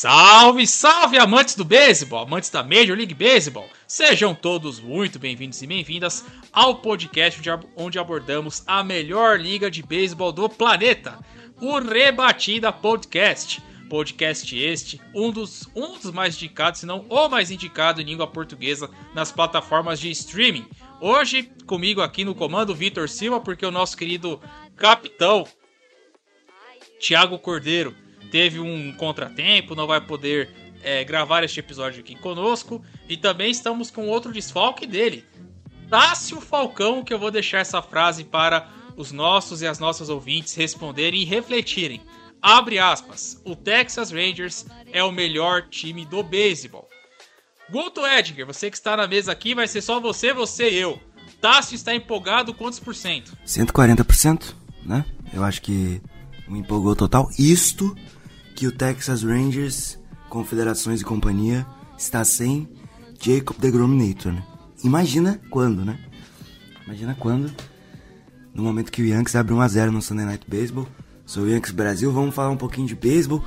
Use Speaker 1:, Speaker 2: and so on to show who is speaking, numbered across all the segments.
Speaker 1: Salve, salve, amantes do beisebol, amantes da Major League Baseball. Sejam todos muito bem-vindos e bem-vindas ao podcast onde ab- onde abordamos a melhor liga de beisebol do planeta, o Rebatida Podcast. Podcast este, um dos, um dos mais indicados, se não o mais indicado em língua portuguesa nas plataformas de streaming. Hoje, comigo aqui no comando, Vitor Silva, porque o nosso querido capitão Tiago Cordeiro teve um contratempo, não vai poder é, gravar este episódio aqui conosco. E também estamos com outro desfalque dele, Tássio Falcão, que eu vou deixar essa frase para os nossos e as nossas ouvintes responderem e refletirem. Abre aspas, o Texas Rangers é o melhor time do beisebol. Guto Edgar, você que está na mesa aqui, vai ser só você, você e eu. Tássio está empolgado quantos por cento?
Speaker 2: 140%, né? Eu acho que me empolgou total. Isto que o Texas Rangers, Confederações e Companhia, está sem Jacob DeGrom-Nator, né? Imagina quando, né? Imagina quando, no momento que o Yankees abre 1x0 no Sunday Night Baseball. Sou o Yankees Brasil, vamos falar um pouquinho de beisebol.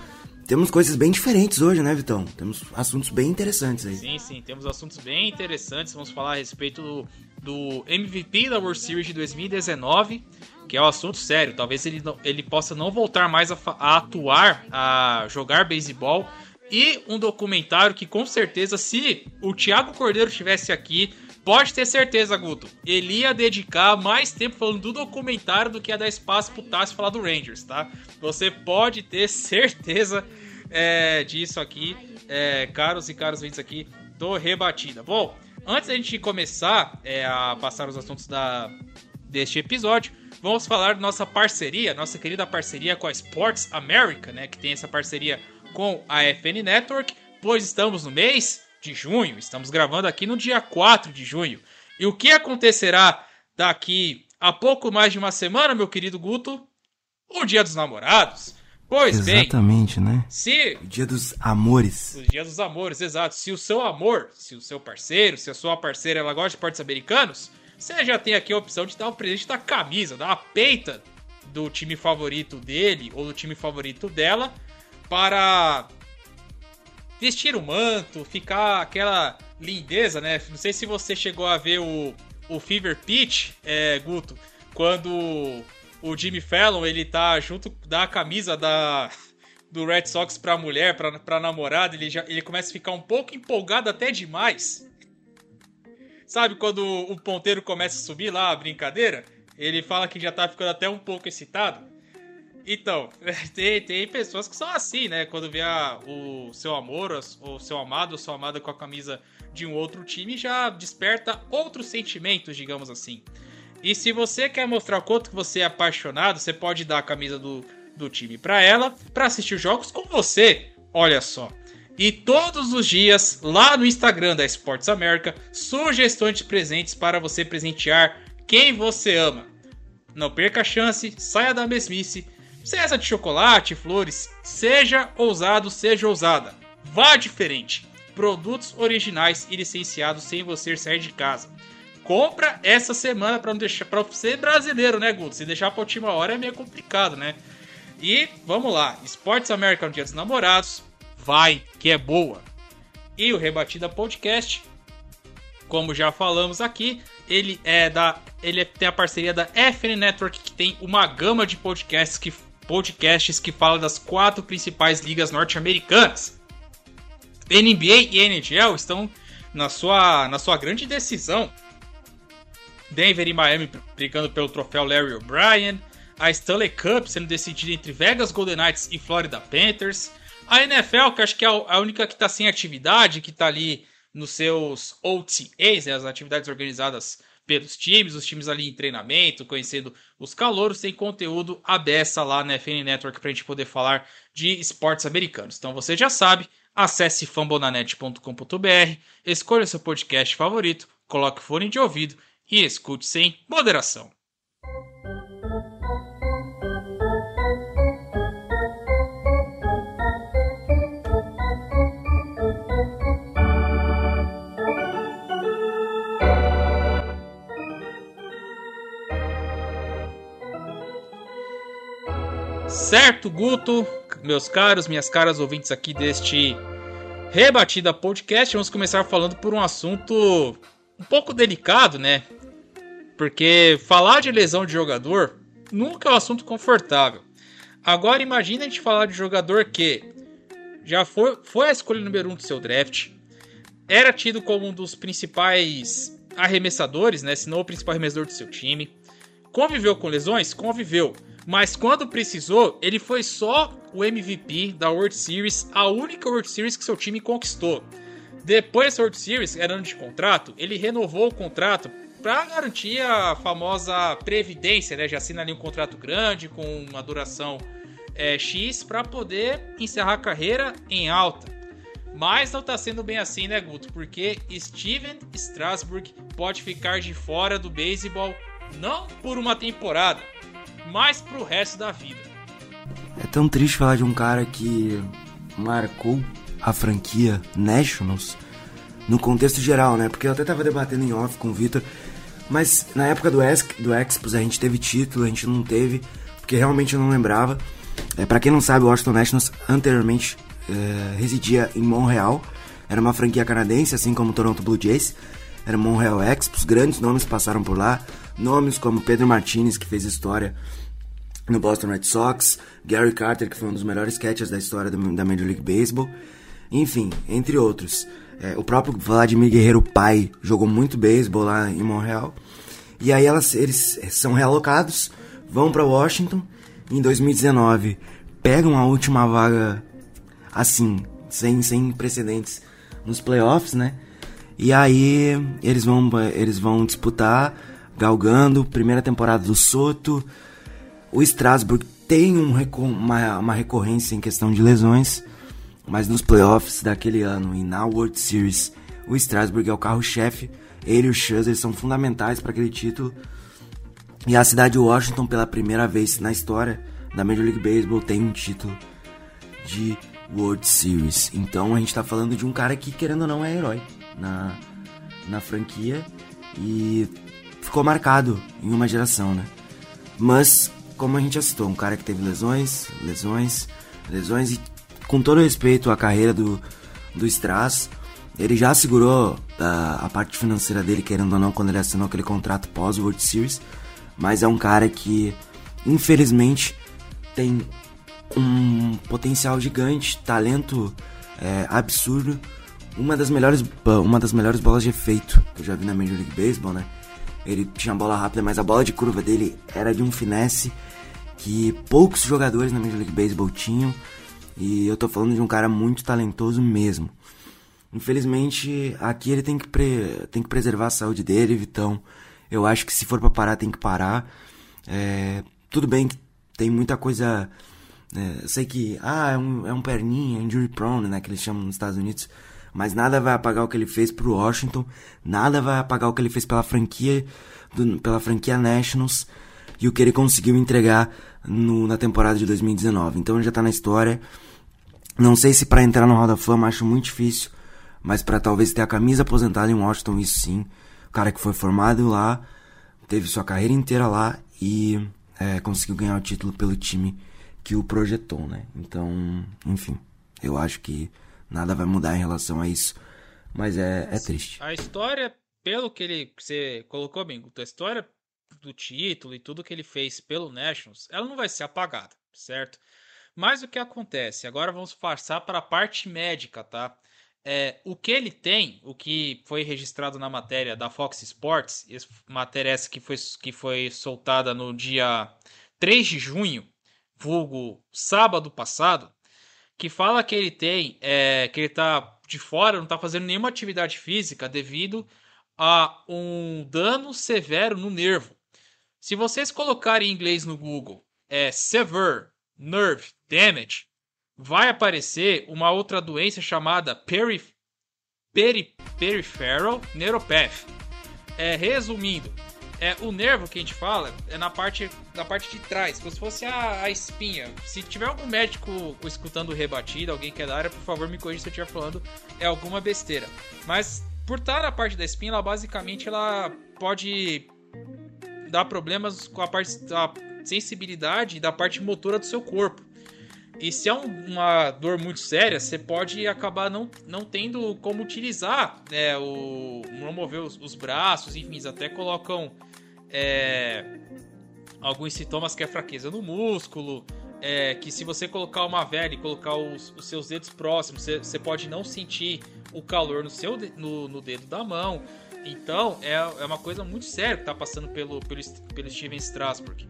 Speaker 2: Temos coisas bem diferentes hoje, né, Vitão? Temos assuntos bem interessantes aí.
Speaker 1: Sim, sim, temos assuntos bem interessantes. Vamos falar a respeito do, do MVP da World Series de 2019, que é um assunto sério. Talvez ele, não- ele possa não voltar mais a, a atuar, a jogar beisebol. E um documentário que, com certeza, se o Thiago Cordeiro estivesse aqui, pode ter certeza, Guto, ele ia dedicar mais tempo falando do documentário do que ia dar espaço pro Tassi falar do Rangers, tá? Você pode ter certeza é, disso aqui, é, caros e caros ouvintes aqui do Rebatida. Bom, antes da gente começar é, a passar os assuntos da, deste episódio, vamos falar da nossa parceria, nossa querida parceria com a Sports America, né, que tem essa parceria com a FN Network, pois estamos no mês de junho, estamos gravando aqui no dia 4 de junho. E o que acontecerá daqui a pouco mais de uma semana, meu querido Guto? O Dia dos Namorados. Pois bem,
Speaker 2: Exatamente, né?
Speaker 1: se
Speaker 2: O dia dos amores.
Speaker 1: os dias dos amores, exato. Se o seu amor, se o seu parceiro, se a sua parceira ela gosta de esportes americanos, você já tem aqui a opção de dar um presente da camisa, da peita do time favorito dele ou do time favorito dela para vestir o manto, ficar aquela lindeza, né? Não sei se você chegou a ver o, o Fever Pitch, é, Guto, quando o Jimmy Fallon ele tá junto da camisa da do Red Sox pra mulher, pra, pra namorada, ele, já, ele começa a ficar um pouco empolgado até demais. Sabe quando o ponteiro começa a subir lá, a brincadeira? Ele fala que já tá ficando até um pouco excitado. Então, tem, tem pessoas que são assim, né? Quando vê a- o seu amor, o seu amado ou sua amada com a camisa de um outro time, já desperta outros sentimentos, digamos assim. E se você quer mostrar o quanto que você é apaixonado, você pode dar a camisa do, do time pra ela, pra assistir jogos com você. Olha só. E todos os dias, lá no Instagram da Sports America, sugestões de presentes para você presentear quem você ama. Não perca a chance, saia da mesmice. Seja de chocolate, flores, seja ousado, seja ousada. Vá diferente. Produtos originais e licenciados sem você sair de casa. Compra essa semana para não deixar para ser brasileiro, né, Guto? Se deixar para última hora é meio complicado, né? E vamos lá, Esportes American Dia dos Namorados, vai que é boa. E o Rebatida Podcast, como já falamos aqui, ele é da ele tem a parceria da FN Network que tem uma gama de podcasts que podcasts que fala das quatro principais ligas norte-americanas. NBA e NHL estão na sua na sua grande decisão. Denver e Miami brigando pelo troféu Larry O'Brien, a Stanley Cup sendo decidida entre Vegas Golden Knights e Florida Panthers, a NFL, que acho que é a única que está sem atividade, que está ali nos seus OTAs, né, as atividades organizadas pelos times, os times ali em treinamento, conhecendo os calouros, tem conteúdo abessa lá na FN Network para a gente poder falar de esportes americanos. Então você já sabe, acesse fambonanet.com.br, escolha seu podcast favorito, coloque o fone de ouvido e escute sem moderação. Certo, Guto, meus caros, minhas caras ouvintes aqui deste Rebatida Podcast, vamos começar falando por um assunto um pouco delicado, né? Porque falar de lesão de jogador nunca é um assunto confortável. Agora imagine a gente falar de jogador que já foi, foi a escolha número um do seu draft, era tido como um dos principais arremessadores, né? Se não o principal arremessador do seu time. Conviveu com lesões? Conviveu. Mas quando precisou, ele foi só o MVP da World Series, a única World Series que seu time conquistou. Depois da World Series, era ano de contrato, ele renovou o contrato para garantir a famosa previdência, né? Já assina ali um contrato grande com uma duração é, X para poder encerrar a carreira em alta. Mas não tá sendo bem assim, né, Guto? Porque Steven Strasburg pode ficar de fora do beisebol não por uma temporada, mas pro resto da vida.
Speaker 2: É tão triste falar de um cara que marcou a franquia Nationals no contexto geral, né? Porque eu até tava debatendo em off com o Victor, mas na época do, Ex do Expos a gente teve título, a gente não teve, porque realmente eu não lembrava. É, para quem não sabe, o Washington Nationals anteriormente é, residia em Montreal, era uma franquia canadense, assim como o Toronto Blue Jays. Era Montreal Expos, grandes nomes passaram por lá, nomes como Pedro Martinez, que fez história no Boston Red Sox, Gary Carter, que foi um dos melhores catchers da história da Major League Baseball, enfim, entre outros. É, o próprio Vladimir Guerreiro pai jogou muito beisebol lá em Montreal. E aí elas, eles são realocados, vão para Washington. Em 2019 pegam a última vaga assim, sem, sem precedentes nos playoffs, né? E aí eles vão, eles vão disputar, galgando, primeira temporada do Soto, o Strasbourg tem um, uma, uma recorrência em questão de lesões, mas nos playoffs daquele ano e na World Series, o Strasbourg é o carro-chefe. Ele e o Scherzer são fundamentais para aquele título. E a cidade de Washington, pela primeira vez na história da Major League Baseball, tem um título de World Series. Então a gente está falando de um cara que, querendo ou não, é herói na, na franquia e ficou marcado em uma geração, né? Mas como a gente já citou, um cara que teve lesões, lesões, lesões e com todo respeito à carreira do, do Strass, ele já segurou a, a parte financeira dele, querendo ou não, quando ele assinou aquele contrato pós-World Series, mas é um cara que, infelizmente, tem um potencial gigante, talento é, absurdo, uma das melhores uma das melhores bolas de efeito que eu já vi na Major League Baseball, né? Ele tinha bola rápida, mas a bola de curva dele era de um finesse que poucos jogadores na Major League Baseball tinham. E eu tô falando de um cara muito talentoso mesmo. Infelizmente, aqui ele tem que, pre... tem que preservar a saúde dele, Vitão. Eu acho que se for para parar, tem que parar. É... Tudo bem que tem muita coisa. É... sei que, ah, é um, é um perninha, injury prone, né, que eles chamam nos Estados Unidos. Mas nada vai apagar o que ele fez pro Washington. Nada vai apagar o que ele fez pela franquia, do... pela franquia Nationals. E o que ele conseguiu entregar no, na temporada de 2019. Então ele já tá na história. Não sei se para entrar no Hall da Fama acho muito difícil, mas para talvez ter a camisa aposentada em Washington, isso sim. O cara que foi formado lá, teve sua carreira inteira lá e é, conseguiu ganhar o título pelo time que o projetou, né? Então, enfim, eu acho que nada vai mudar em relação a isso, mas é, é triste.
Speaker 1: A história, pelo que ele você colocou bem, a história do título e tudo que ele fez pelo Nationals, ela não vai ser apagada, certo? Mas o que acontece? Agora vamos passar para a parte médica, tá? É, o que ele tem, o que foi registrado na matéria da Fox Sports, matéria essa que foi, que foi soltada no dia 3 de junho, vulgo sábado passado, que fala que ele tem, é, que ele tá de fora, não tá fazendo nenhuma atividade física devido a um dano severo no nervo. Se vocês colocarem em inglês no Google é Severe Nerve Damage, vai aparecer uma outra doença chamada peri, peri, Peripheral Neuropathy. É, resumindo, é, o nervo que a gente fala é na parte, na parte de trás, como se fosse a, a espinha. Se tiver algum médico escutando rebatida, alguém que é da área, por favor me corrija se eu estiver falando é alguma besteira. Mas por estar na parte da espinha, ela basicamente ela pode dar problemas com a parte da sensibilidade da parte motora do seu corpo. E se é um, uma dor muito séria, você pode acabar não, não tendo como utilizar né, o, não mover os, os braços, enfim, eles até colocam é, alguns sintomas que é fraqueza no músculo, é, que se você colocar uma vela e colocar os, os seus dedos próximos, você, pode não sentir o calor no seu no, no dedo da mão. Então é, é uma coisa muito séria que está passando pelo, pelo, pelo Steven Strasberg.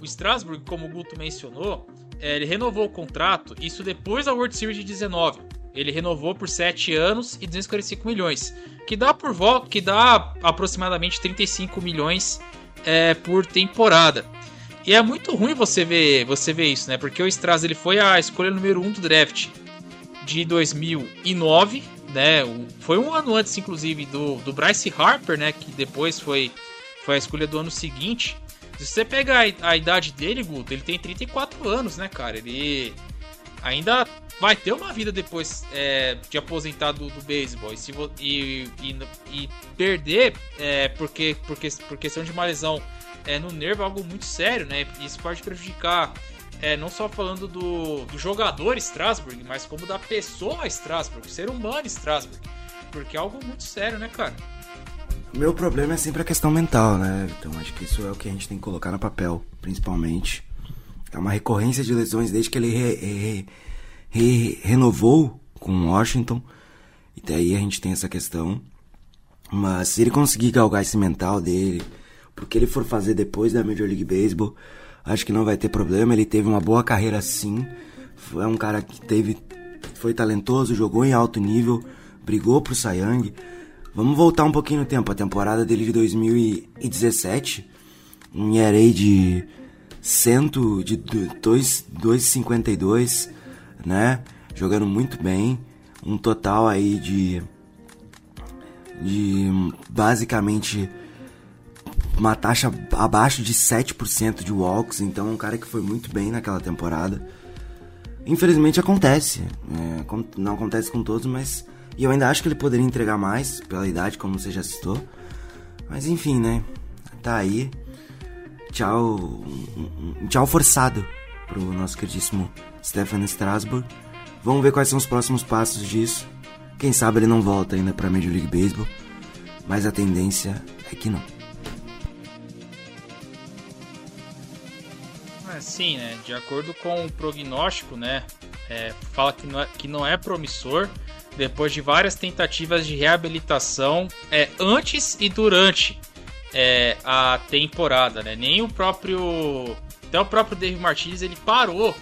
Speaker 1: O Strasbourg, como o Guto mencionou, é, ele renovou o contrato, isso depois da World Series de 19. Ele renovou por 7 anos e 245 milhões, que dá por volta, que dá aproximadamente 35 milhões é, por temporada. E é muito ruim você ver, você ver isso, né? Porque o Stras ele foi a escolha número 1 um do draft de 2009, né? Foi um ano antes, inclusive, do, do Bryce Harper, né? Que depois foi, foi a escolha do ano seguinte. Se você pegar a idade dele, Guto, ele tem 34 anos, né, cara? Ele ainda vai ter uma vida depois é, de aposentado do, beisebol. E, se e, e, e perder é, porque, porque, por questão de uma lesão é, no nervo é algo muito sério, né? Isso pode prejudicar é, não só falando do, do jogador Strasbourg, mas como da pessoa Strasbourg, ser humano Strasbourg. Porque é algo muito sério, né, cara?
Speaker 2: Meu problema é sempre a questão mental, né? Então acho que isso é o que a gente tem que colocar no papel, principalmente. É uma recorrência de lesões desde que ele re, re, re, renovou com Washington. E daí a gente tem essa questão. Mas se ele conseguir galgar esse mental dele, porque ele for fazer depois da Major League Baseball, acho que não vai ter problema. Ele teve uma boa carreira sim. É um cara que teve, foi talentoso, jogou em alto nível, brigou pro Young. Vamos voltar um pouquinho no tempo. A temporada dele de 2017, um ERA de 100, de 2,52, né? Jogando muito bem. Um total aí de de basicamente uma taxa abaixo de 7% de walks, então um cara que foi muito bem naquela temporada. Infelizmente acontece, é, não acontece com todos, mas e eu ainda acho que ele poderia entregar mais, pela idade, como você já citou. Mas enfim, né? Tá aí. Tchau. Tchau forçado pro nosso queridíssimo Stefan Strasburg. Vamos ver quais são os próximos passos disso. Quem sabe ele não volta ainda pra Major League Baseball. Mas a tendência é que não.
Speaker 1: É, sim, né? De acordo com o prognóstico, né? É, fala que não, é, que não é promissor depois de várias tentativas de reabilitação é, antes e durante é, a temporada, né? Nem o próprio até o próprio Dave Martinez ele parou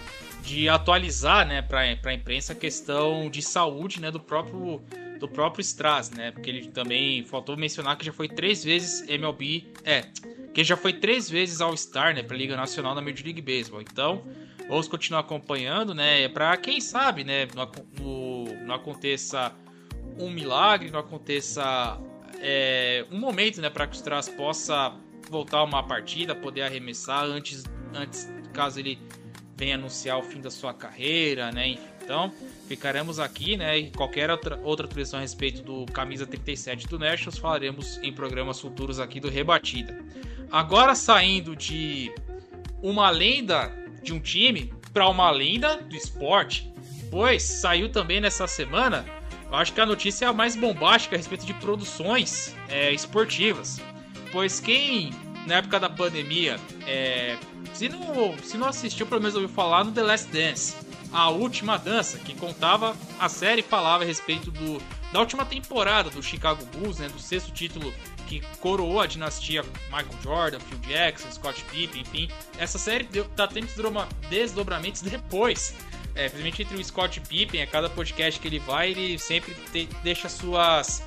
Speaker 1: de atualizar, né, para a imprensa a questão de saúde, né, do próprio do próprio Strass, né? Porque ele também faltou mencionar que já foi três vezes MLB, é, que já foi três vezes All Star, né, para Liga Nacional na Major League Baseball. Então vamos continuar acompanhando, né? Para quem sabe, né? No, não aconteça um milagre, não aconteça é, um momento, né? Para que o Stras possa voltar uma partida, poder arremessar antes, antes caso ele venha anunciar o fim da sua carreira, né? Então ficaremos aqui, né? E qualquer outra, outra atualização a respeito do camisa 37 do Nationals falaremos em programas futuros aqui do Rebatida. Agora saindo de uma lenda de um time para uma lenda do esporte. Pois saiu também nessa semana, eu acho que a notícia é a mais bombástica a respeito de produções é, esportivas. Pois quem, na época da pandemia, é, se, não, se não assistiu, pelo menos ouviu falar no The Last Dance, a última dança, que contava, a série falava a respeito do, da última temporada do Chicago Bulls, né, do sexto título que coroou a dinastia Michael Jordan, Phil Jackson, Scott Pippen, enfim. Essa série tá tendo desdobramentos depois. É, principalmente entre o Scott Pippen, a cada podcast que ele vai, ele sempre te, deixa suas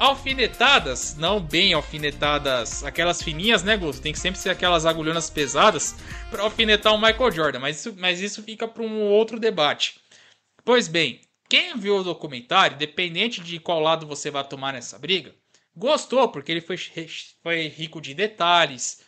Speaker 1: alfinetadas, não bem alfinetadas, aquelas fininhas, né, Gusto? Tem que sempre ser aquelas agulhonas pesadas para alfinetar o Michael Jordan, mas isso, mas isso fica para um outro debate. Pois bem, quem viu o documentário, dependente de qual lado você vai tomar nessa briga, gostou, porque ele foi, foi rico de detalhes,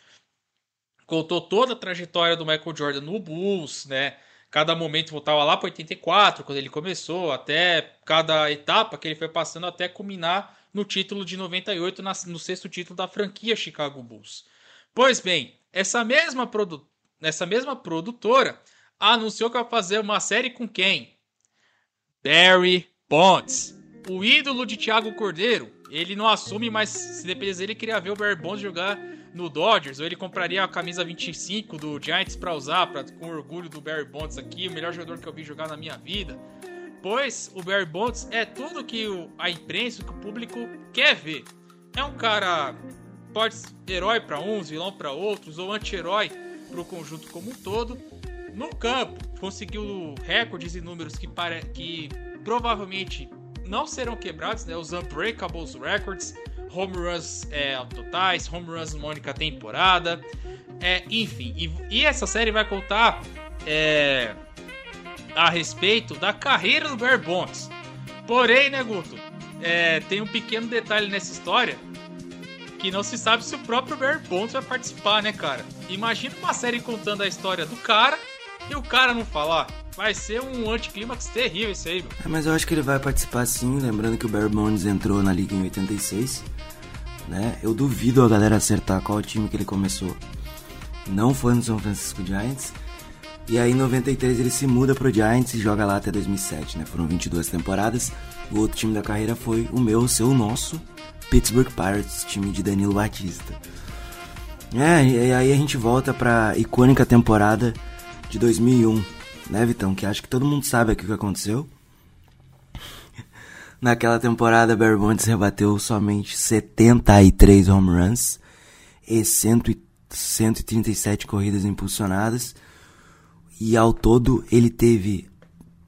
Speaker 1: contou toda a trajetória do Michael Jordan no Bulls, né? Cada momento voltava lá para 84, quando ele começou, até cada etapa que ele foi passando até culminar no título de 98, no sexto título da franquia Chicago Bulls. Pois bem, essa mesma, produ essa mesma produtora anunciou que vai fazer uma série com quem? Barry Bonds, o ídolo de Thiago Cordeiro. Ele não assume, mas se dependesse dele, queria ver o Barry Bonds jogar no Dodgers, ou ele compraria a camisa 25 do Giants para usar, pra, com orgulho do Barry Bonds aqui, o melhor jogador que eu vi jogar na minha vida pois o Barry Bonds é tudo que o, a imprensa, que o público quer ver. É um cara pode ser herói para uns, vilão para outros, ou anti-herói para o conjunto como um todo. No campo, conseguiu recordes e números que, pare... que provavelmente não serão quebrados, né? Os Unbreakables Records, home runs é, totais, home runs numa única temporada, é, enfim. E, e essa série vai contar é, a respeito da carreira do Barry Bonds. Porém, né, Guto, é, tem um pequeno detalhe nessa história que não se sabe se o próprio Barry Bonds vai participar, né, cara? Imagina uma série contando a história do cara e o cara não falar. Vai ser um anticlímax terrível isso aí, meu.
Speaker 2: É, mas eu acho que ele vai participar sim, lembrando que o Barry Bonds entrou na liga em 86, né? Eu duvido a galera acertar qual time que ele começou. Não foi no São Francisco Giants. E aí em 93 ele se muda pro Giants e joga lá até 2007, né? Foram 22 temporadas. O outro time da carreira foi o meu, o seu, o nosso Pittsburgh Pirates, time de Danilo Batista. É, e aí a gente volta pra icônica temporada de 2001, né, Vitão? Que acho que todo mundo sabe aqui o que aconteceu. Naquela temporada, Barry Bonds rebateu somente 73 home runs e 137 corridas impulsionadas e ao todo ele teve.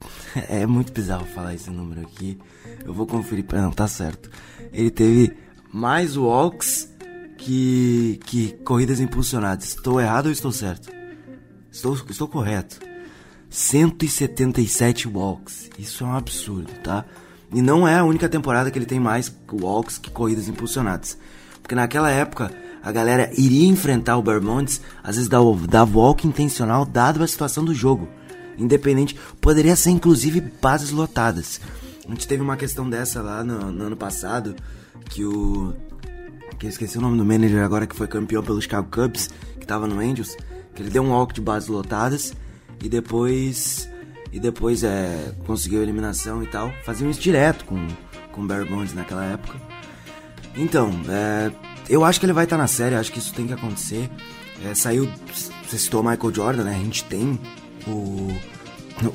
Speaker 2: É muito bizarro falar esse número aqui. Eu vou conferir. Não, tá certo. Ele teve mais walks que, que corridas impulsionadas. Estou errado ou estou certo? Estou, estou correto. 177 walks. Isso é um absurdo, tá? E não é a única temporada que ele tem mais walks que corridas impulsionadas. Porque naquela época a galera iria enfrentar o Bermontes, às vezes dava walk intencional dado a situação do jogo. Independente, poderia ser inclusive bases lotadas. A gente teve uma questão dessa lá no, no ano passado, que o. que eu esqueci o nome do manager agora, que foi campeão pelo Chicago Cubs, que tava no Angels, que ele deu um walk de bases lotadas e depois. E depois é, conseguiu a eliminação e tal. Faziam isso direto com, com o Barry naquela época. Então, é, eu acho que ele vai estar tá na série, acho que isso tem que acontecer. É, saiu, você citou Michael Jordan, né? A gente tem o,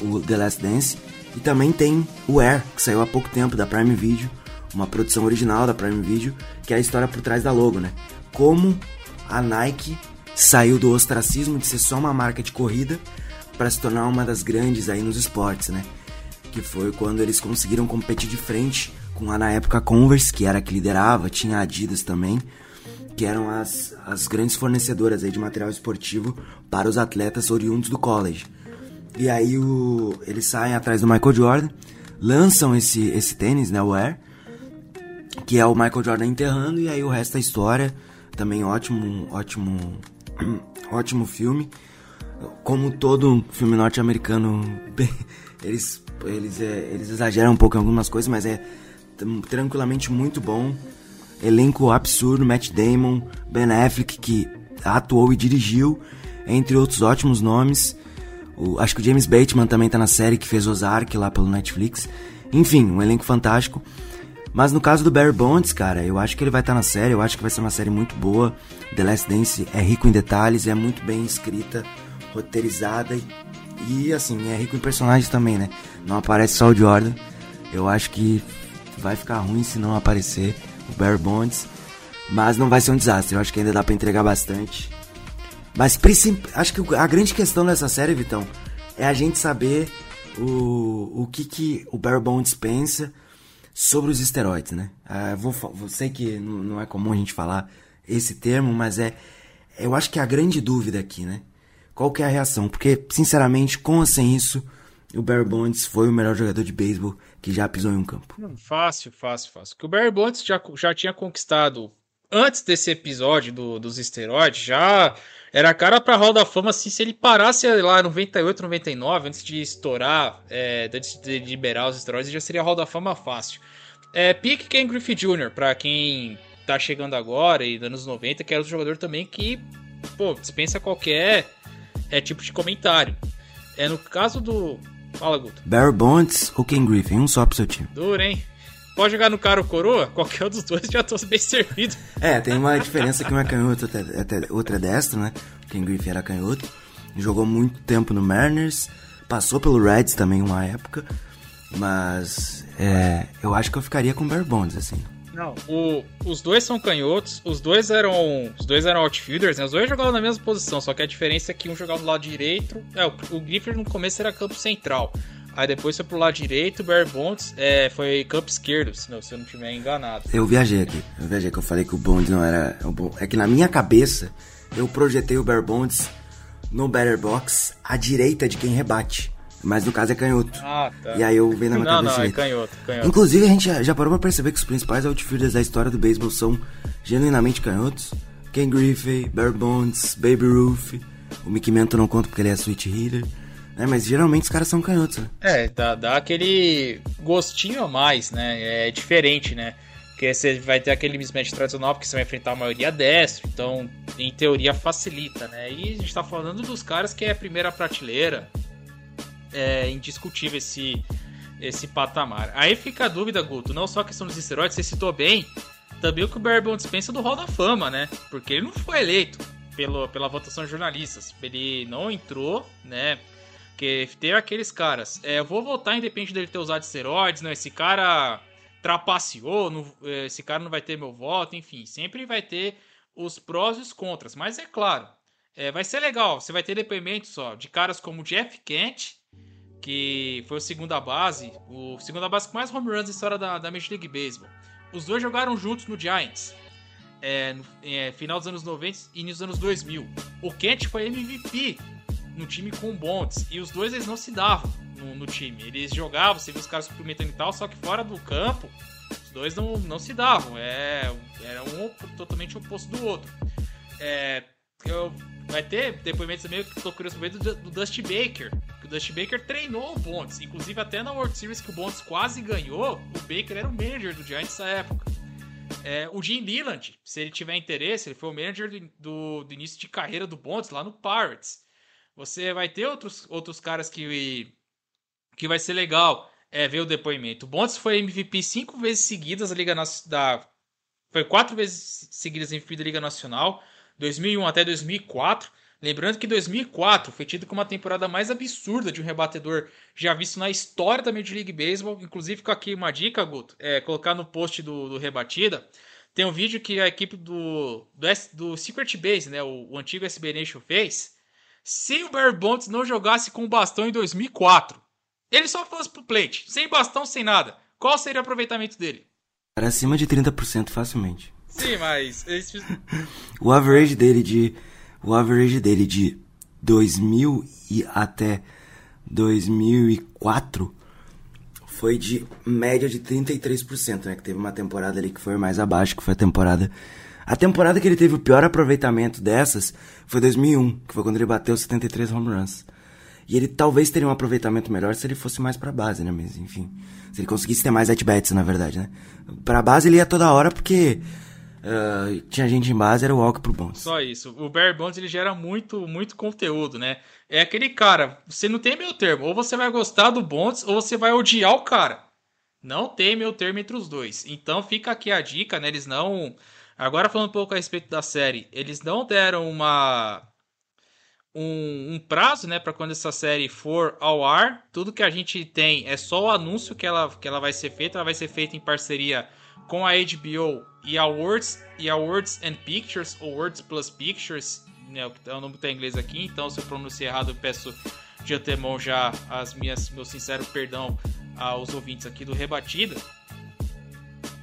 Speaker 2: o The Last Dance e também tem o Air, que saiu há pouco tempo da Prime Video, uma produção original da Prime Video, que é a história por trás da logo, né? Como a Nike saiu do ostracismo de ser só uma marca de corrida para se tornar uma das grandes aí nos esportes, né? Que foi quando eles conseguiram competir de frente com a na época Converse, que era a que liderava, tinha a Adidas também, que eram as, as grandes fornecedoras aí de material esportivo para os atletas oriundos do college. E aí o, eles saem atrás do Michael Jordan, lançam esse, esse tênis, né, o Air, que é o Michael Jordan enterrando, e aí o resto da história, também ótimo, ótimo, ótimo filme. Como todo filme norte-americano, eles, eles, é, eles exageram um pouco em algumas coisas, mas é tranquilamente muito bom. Elenco absurdo, Matt Damon, Ben Affleck, que atuou e dirigiu, entre outros ótimos nomes. O, acho que o James Bateman também tá na série que fez Ozark lá pelo Netflix. Enfim, um elenco fantástico. Mas no caso do Barry Bonds, cara, eu acho que ele vai estar tá na série, eu acho que vai ser uma série muito boa. The Last Dance é rico em detalhes, é muito bem escrita, roteirizada e, e assim, é rico em personagens também, né? Não aparece só o Jordan. Eu acho que vai ficar ruim se não aparecer o Barry Bonds. Mas não vai ser um desastre, eu acho que ainda dá para entregar bastante. Mas acho que a grande questão dessa série, Vitão, é a gente saber o, o que, que o Barry Bonds pensa sobre os esteroides, né? Ah, vou, vou sei que não, é comum a gente falar esse termo, mas é, eu acho que é a grande dúvida aqui, né? Qual que é a reação? Porque, sinceramente, com ou sem isso, o Barry Bonds foi o melhor jogador de beisebol que já pisou em um campo.
Speaker 1: Fácil, fácil, fácil. Que o Barry Bonds já, já tinha conquistado antes desse episódio do, dos esteroides, já era cara pra Hall da Fama assim, se ele parasse lá 98, 99, antes de estourar, é, antes de liberar os esteroides, já seria Hall da Fama fácil. É, Pique Ken Griffey Jr., pra quem tá chegando agora e anos 90, que era um jogador também que, pô, dispensa qualquer é, tipo de comentário. É no caso do. Fala, Guto.
Speaker 2: Barry Bonds ou Ken Griffey? Um só pro seu time.
Speaker 1: Duro, hein? Pode jogar no cara ou coroa? Qualquer um dos dois já tô bem servido.
Speaker 2: É, tem uma diferença que um é canhoto, outro é destro, né? Ken Griffey era canhoto. Jogou muito tempo no Mariners. Passou pelo Reds também uma época. Mas é, eu acho que eu ficaria com Barry Bonds, assim.
Speaker 1: Não, o, os dois são canhotos, os dois eram. Os dois eram outfielders, né? Os dois jogavam na mesma posição, só que a diferença é que um jogava do lado direito. É, o, o Griffith no começo era campo central. Aí depois foi pro lado direito, o Barry Bonds é, foi campo esquerdo, se, não, se eu não estiver enganado.
Speaker 2: Eu viajei aqui. Eu viajei que eu falei que o Bonds não era. É que na minha cabeça eu projetei o Barry Bonds no batter box à direita de quem rebate. Mas no caso é canhoto.
Speaker 1: Ah, tá.
Speaker 2: E aí eu venho na minha
Speaker 1: não,
Speaker 2: cabeça.
Speaker 1: Não, é canhoto, canhoto.
Speaker 2: Inclusive, a gente já, parou pra perceber que os principais outfielders da história do beisebol são genuinamente canhotos. Ken Griffey, Barry Bonds, Baby Ruth. O Mickey Mantle não conta porque ele é switch hitter. É, mas geralmente os caras são canhotos, né?
Speaker 1: É, dá, dá aquele gostinho a mais, né? É diferente, né? Porque você vai ter aquele mismatch tradicional, porque você vai enfrentar a maioria destro, então, em teoria, facilita, né? E a gente tá falando dos caras que é a primeira prateleira, é indiscutível esse, esse patamar. Aí fica a dúvida, Guto, não só a questão dos esteroides, você citou bem, também o que o Barry Bonds pensa do Hall da Fama, né? Porque ele não foi eleito pelo, pela votação de jornalistas. Ele não entrou, né? Porque teve aqueles caras. É, eu vou votar independente dele ter usado esteroides, né? Esse cara trapaceou, não, é, esse cara não vai ter meu voto, enfim. Sempre vai ter os prós e os contras. Mas é claro, é, vai ser legal. Você vai ter depoimentos só de caras como Jeff Kent, que foi o segunda base, o segunda base com mais home runs da história da, da Major League Baseball. Os dois jogaram juntos no Giants. É, no é, final dos anos 90 e início dos anos 2000. O Kent foi MVP no time com Bonds. E os dois eles não se davam no, no, time. Eles jogavam, você viu os caras cumprimentando e tal, só que fora do campo, os dois não, não se davam. É, era um totalmente oposto do outro. É, eu, vai ter depoimentos também que eu tô curioso do, do Dusty Baker Dusty Baker treinou o Bonds. Inclusive, até na World Series que o Bonds quase ganhou, o Baker era o manager do Giants nessa época. É, o Jim Leland, se ele tiver interesse, ele foi o manager do, do, do, início de carreira do Bonds lá no Pirates. Você vai ter outros, outros caras que, que vai ser legal é, ver o depoimento. O Bonds foi MVP cinco vezes seguidas da Liga da Foi quatro vezes seguidas MVP da Liga Nacional, 2001 até 2004. Lembrando que 2004 foi tido como a temporada mais absurda de um rebatedor já visto na história da Major League Baseball. Inclusive, fica aqui uma dica, Guto, é, colocar no post do, do Rebatida. Tem um vídeo que a equipe do, do, do Secret Base, né, o, o, antigo SB Nation, fez. Se o Barry Bonds não jogasse com bastão em 2004, ele só fosse pro plate, sem bastão, sem nada, qual seria o aproveitamento dele?
Speaker 2: Era acima de 30% facilmente.
Speaker 1: Sim, mas...
Speaker 2: o average dele de o average dele de 2000 e até 2004 foi de média de 33%, né? Que teve uma temporada ali que foi mais abaixo, que foi a temporada. A temporada que ele teve o pior aproveitamento dessas foi 2001, que foi quando ele bateu 73 home runs. E ele talvez teria um aproveitamento melhor se ele fosse mais pra base, né? Mas enfim. Se ele conseguisse ter mais at-bats, na verdade, né? Pra base ele ia toda hora porque Uh, tinha gente em base, era o Walker pro Bonds.
Speaker 1: Só isso. O Barry Bonds ele gera muito, muito conteúdo, né? É aquele cara, você não tem meio termo. Ou você vai gostar do Bonds, ou você vai odiar o cara. Não tem meio termo entre os dois. Então fica aqui a dica, né? Eles não. Agora falando um pouco a respeito da série, eles não deram uma. Um, um prazo, né, para quando essa série for ao ar. Tudo que a gente tem é só o anúncio que ela, que ela vai ser feita. Ela vai ser feita em parceria com a HBO e a Words, e a Words and Pictures, ou Words Plus Pictures, né, o nome está em inglês aqui, então se eu pronunciei errado eu peço de antemão já as minhas, meu sincero perdão aos ouvintes aqui do Rebatida.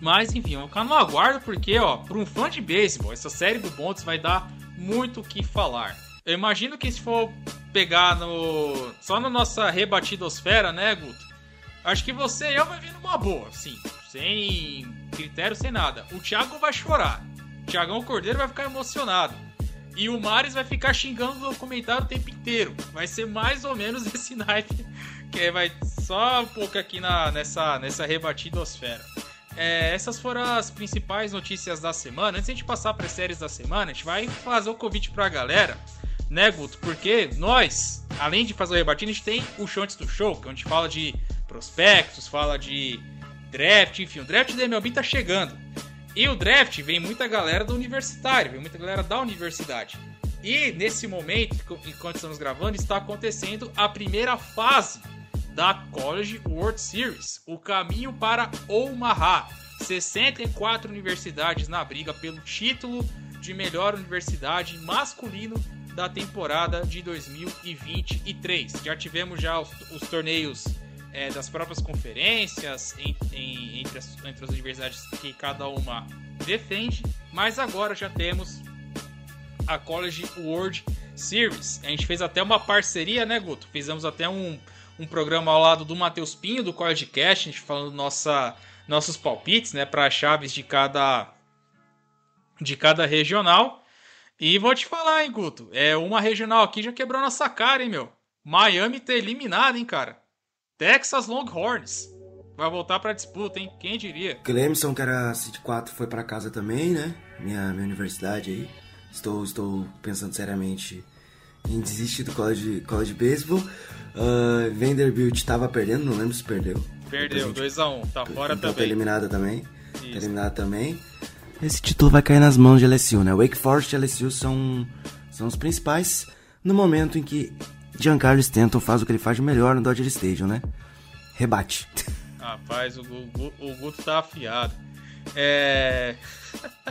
Speaker 1: Mas enfim, vamos ficar no aguardo porque, ó, para um fã de beisebol, essa série do Bonds vai dar muito o que falar. Eu imagino que se for pegar no só na nossa rebatidosfera, né, Guto? Acho que você e eu vai vir numa boa, sim, sem critério, sem nada. O Thiago vai chorar. O Thiagão Cordeiro vai ficar emocionado. E o Mares vai ficar xingando no comentário o tempo inteiro. Vai ser mais ou menos esse naipe que vai só um pouco aqui na, nessa, nessa rebatidosfera. É, essas foram as principais notícias da semana. Antes de a gente passar para as séries da semana, a gente vai fazer o convite para a galera, né, Guto? Porque nós, além de fazer o rebatido, a gente tem o show antes do show, que é a gente fala de prospectos, fala de draft, enfim, o draft da MLB tá chegando. E o draft vem muita galera do universitário, vem muita galera da universidade. E nesse momento, enquanto estamos gravando, está acontecendo a primeira fase da College World Series, o caminho para Omaha. 64 universidades na briga pelo título de melhor universidade masculino da temporada de 2023. Já tivemos já os, os torneios é, das próprias conferências em, em, entre, as, entre as universidades que cada uma defende, mas agora já temos a College World Series. A gente fez até uma parceria, né, Guto? Fizemos até um, um programa ao lado do Matheus Pinho, do Cordcast, a gente falando nossa, nossos palpites, né, para chaves de cada de cada regional. E vou te falar, hein, Guto, é uma regional aqui já quebrou nossa cara, hein, meu. Miami tá eliminado, hein, cara. Texas Longhorns vai voltar para disputa, hein? Quem diria?
Speaker 2: Clemson, que era City 4, foi para casa também, né? Minha, minha universidade aí. Estou, estou pensando seriamente em desistir do college, college baseball. Uh, Vanderbilt estava perdendo, não lembro se perdeu.
Speaker 1: Perdeu, 2x1, um, tá fora
Speaker 2: então,
Speaker 1: também.
Speaker 2: Tá eliminada também. Isso. Tá eliminada também. Esse título vai cair nas mãos de LSU, né? Wake Forest e LSU são, são os principais no momento em que Giancarlo Stanton faz o que ele faz melhor no Dodger Stadium, né? Rebate.
Speaker 1: Rapaz, o, o, o Guto tá afiado. É...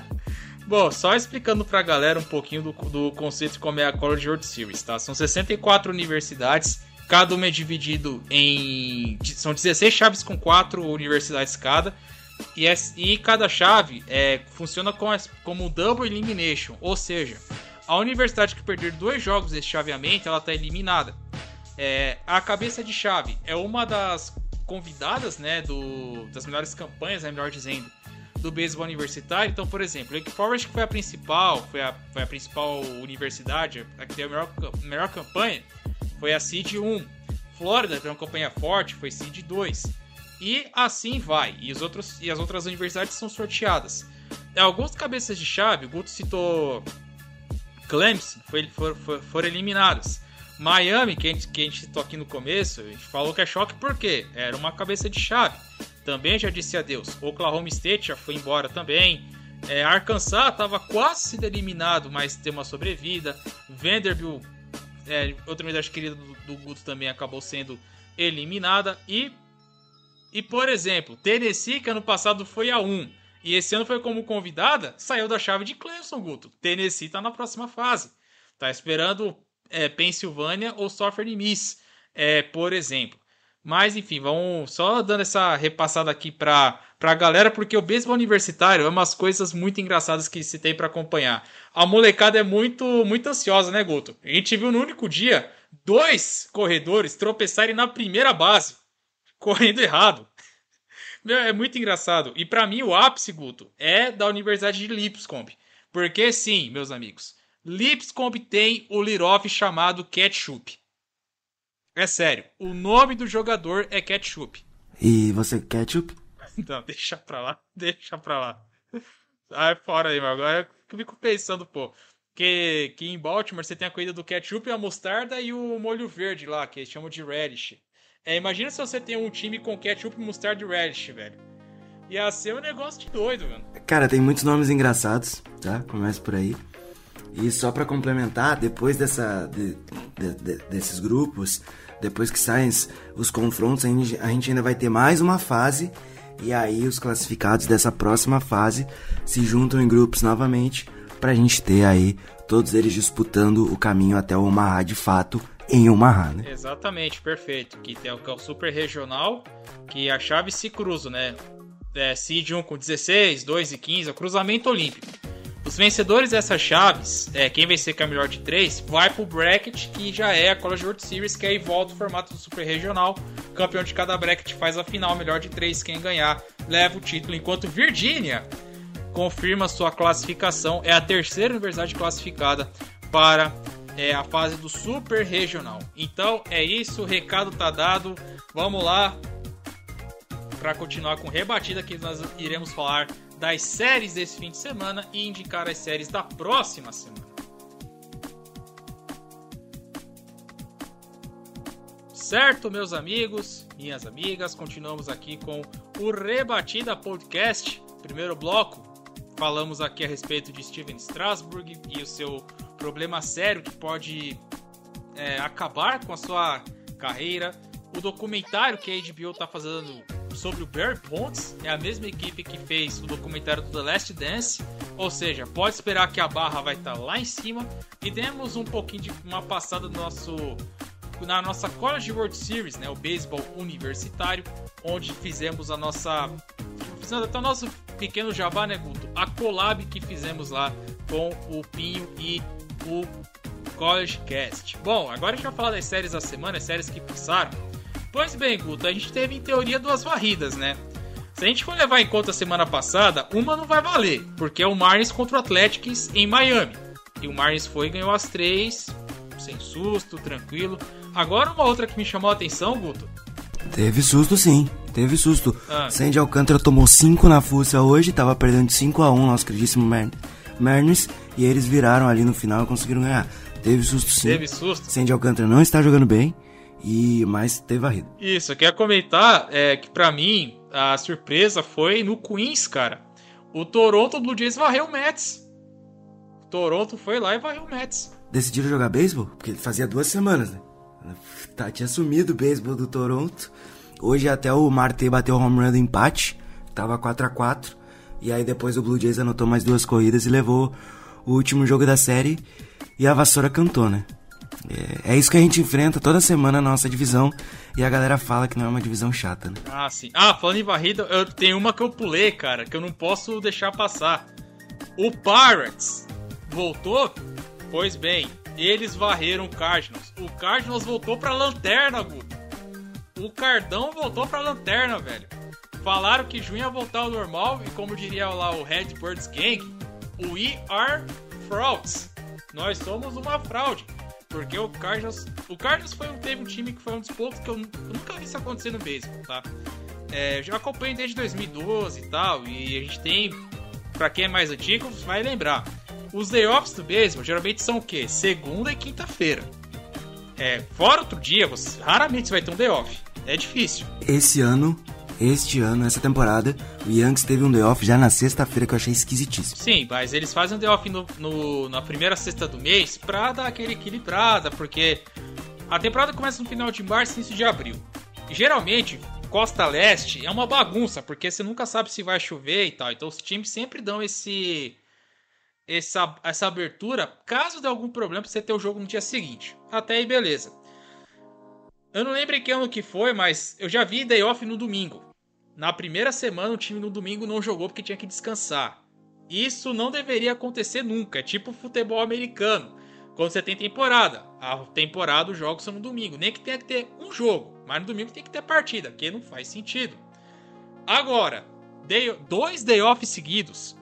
Speaker 1: Bom, só explicando pra galera um pouquinho do, do conceito de como é a College World Series, tá? São 64 universidades, cada uma é dividido em... São 16 chaves com 4 universidades cada. E, é, e cada chave é, funciona como, como Double Elimination, ou seja, a universidade que perder dois jogos desse chaveamento, ela está eliminada. É, a cabeça de chave é uma das convidadas, né, do, das melhores campanhas, né, melhor dizendo, do beisebol universitário. Então, por exemplo, Lake Forest que foi a principal, foi a, foi a principal universidade, a que teve a melhor, melhor campanha, foi a Seed 1. Flórida tem uma campanha forte, foi Seed 2. E assim vai. E, os outros, e as outras universidades são sorteadas. Alguns cabeças de chave, o Guto citou Clemson, foi, for, for, foram eliminadas. Miami, que a, gente, que a gente citou aqui no começo, a gente falou que é choque porque era uma cabeça de chave também já disse adeus. Oklahoma State já foi embora também. É, Arkansas estava quase sendo eliminado, mas tem uma sobrevida. Vanderbilt, é, outra unidade querida do, Guto, também acabou sendo eliminada. E, e, por exemplo, Tennessee, que ano passado foi a 1 e esse ano foi como convidada, saiu da chave de Clemson, Guto. Tennessee está na próxima fase. Tá esperando é, Pensilvânia ou Southern Miss, é, por exemplo. Mas enfim, vamos só dando essa repassada aqui pra, pra galera, porque o beisebol universitário é umas coisas muito engraçadas que se tem para acompanhar. A molecada é muito muito ansiosa, né, Guto? A gente viu no único dia dois corredores tropeçarem na primeira base, correndo errado. Meu, é muito engraçado. E para mim o ápice, Guto, é da Universidade de Lipscomb. Porque sim, meus amigos, Lipscomb tem o Liroff chamado Ketchup. É sério, o nome do jogador é Ketchup.
Speaker 2: E você, Ketchup?
Speaker 1: Não, deixa pra lá, deixa pra lá. Sai fora aí, mas agora eu fico pensando, pô. Que, que em Baltimore você tem a corrida do ketchup, a mostarda e o molho verde lá, que eles chamam de relish. É, imagina se você tem um time com ketchup, mostarda e relish, velho. Ia ser um negócio de doido, mano.
Speaker 2: Cara, tem muitos nomes engraçados, tá? Começa por aí. E só para complementar, depois dessa, de, de, de, desses grupos, depois que saem os confrontos, a gente ainda vai ter mais uma fase. E aí os classificados dessa próxima fase se juntam em grupos novamente pra gente ter aí todos eles disputando o caminho até o Omaha de fato em Omaha, né?
Speaker 1: Exatamente, perfeito. Que tem o, que é o super regional, que a chave se cruza, né? é, Seed 1 com 16, 2 e 15, é o cruzamento olímpico. Os vencedores dessas chaves, é, quem vencer com a melhor de 3, vai pro bracket que já é a College World Series, que aí volta o formato do Super Regional. O campeão de cada bracket faz a final, melhor de 3, quem ganhar leva o título, enquanto Virgínia confirma sua classificação, é a terceira universidade classificada para é, a fase do Super Regional. Então é isso, o recado tá dado. Vamos lá para continuar com rebatida que nós iremos falar das séries desse fim de semana e indicar as séries da próxima semana. Certo, meus amigos, minhas amigas, continuamos aqui com o Rebatida Podcast. Primeiro bloco, falamos aqui a respeito de Steven Strasburg e o seu problema sério que pode é, acabar com a sua carreira. O documentário que a HBO está fazendo sobre o Barry Bonds é a mesma equipe que fez o documentário do The Last Dance, ou seja, pode esperar que a barra vai estar tá lá em cima. E demos um pouquinho de uma passada do nosso na nossa College World Series, né, o beisebol universitário, onde fizemos a nossa fizemos até o nosso pequeno jabá, né, Guto? A collab que fizemos lá com o Pinho e o College Cast. Bom, agora a gente vai falar das séries da semana, as séries que passaram. Pois bem, Guto, a gente teve em teoria duas varridas, né? Se a gente for levar em conta a semana passada, uma não vai valer, porque é o Marlins contra o Athletics em Miami. E o Marlins foi e ganhou as três, sem susto, tranquilo. Agora uma outra que me chamou a atenção, Guto.
Speaker 2: Teve susto sim, teve susto. Ah. Sandy Alcântara tomou 5 na fuça hoje, tava perdendo de 5 a 1 nosso queridíssimo Marlins, e eles viraram ali no final e conseguiram ganhar. Teve susto sim.
Speaker 1: Teve susto.
Speaker 2: Sandy Alcântara não está jogando bem e mais teve varrido.
Speaker 1: Isso, eu quero comentar é, que para mim a surpresa foi no Queens, cara. O Toronto Blue Jays varreu o Mets. O Toronto foi lá e varreu o Mets.
Speaker 2: Decidiram jogar beisebol? Porque fazia duas semanas, né? Tá, tinha sumido o beisebol do Toronto. Hoje até o Marte bateu o home run do empate. Tava 4 a 4 E aí depois o Blue Jays anotou mais duas corridas e levou o último jogo da série. E a vassoura cantou, né? É, é, isso que a gente enfrenta toda semana na nossa divisão. E a galera fala que não é uma divisão chata, né?
Speaker 1: Ah, sim. Ah, falando em varrida, eu tenho uma que eu pulei, cara, que eu não posso deixar passar. O Pirates voltou? Pois bem, eles varreram o Cardinals. O Cardinals voltou pra lanterna, Guto. O Cardão voltou pra lanterna, velho. Falaram que junho ia voltar ao normal e como diria lá o Redbirds Gang, we are frauds. Nós somos uma fraude. Porque o Cardinals. O Cardinals foi um, teve um time que foi um dos poucos que eu, eu nunca vi isso acontecer no beisebol, tá? É, já acompanho desde 2012 e tal. E a gente tem. Pra quem é mais antigo, vai lembrar. Os layoffs do beisebol geralmente são o quê? Segunda e quinta-feira. É, fora outro dia, você, raramente você vai ter um day off. É difícil.
Speaker 2: Esse ano este ano, essa temporada, o Yankees teve um day off já na sexta-feira que eu achei esquisitíssimo.
Speaker 1: Sim, mas eles fazem um day off no, no, na primeira sexta do mês pra dar aquele equilibrada, porque a temporada começa no final de março e início de abril. Geralmente, Costa Leste é uma bagunça, porque você nunca sabe se vai chover e tal. Então os times sempre dão esse essa, essa abertura caso dê algum problema pra você ter o jogo no dia seguinte. Até aí, beleza. Eu não lembro que ano que foi, mas eu já vi day off no domingo. Na primeira semana, o time no domingo não jogou porque tinha que descansar. Isso não deveria acontecer nunca. É tipo futebol americano. Quando você tem temporada, a temporada, os jogos são no domingo. Nem que tenha que ter um jogo, mas no domingo tem que ter partida, que não faz sentido. Agora, day, dois day off seguidos,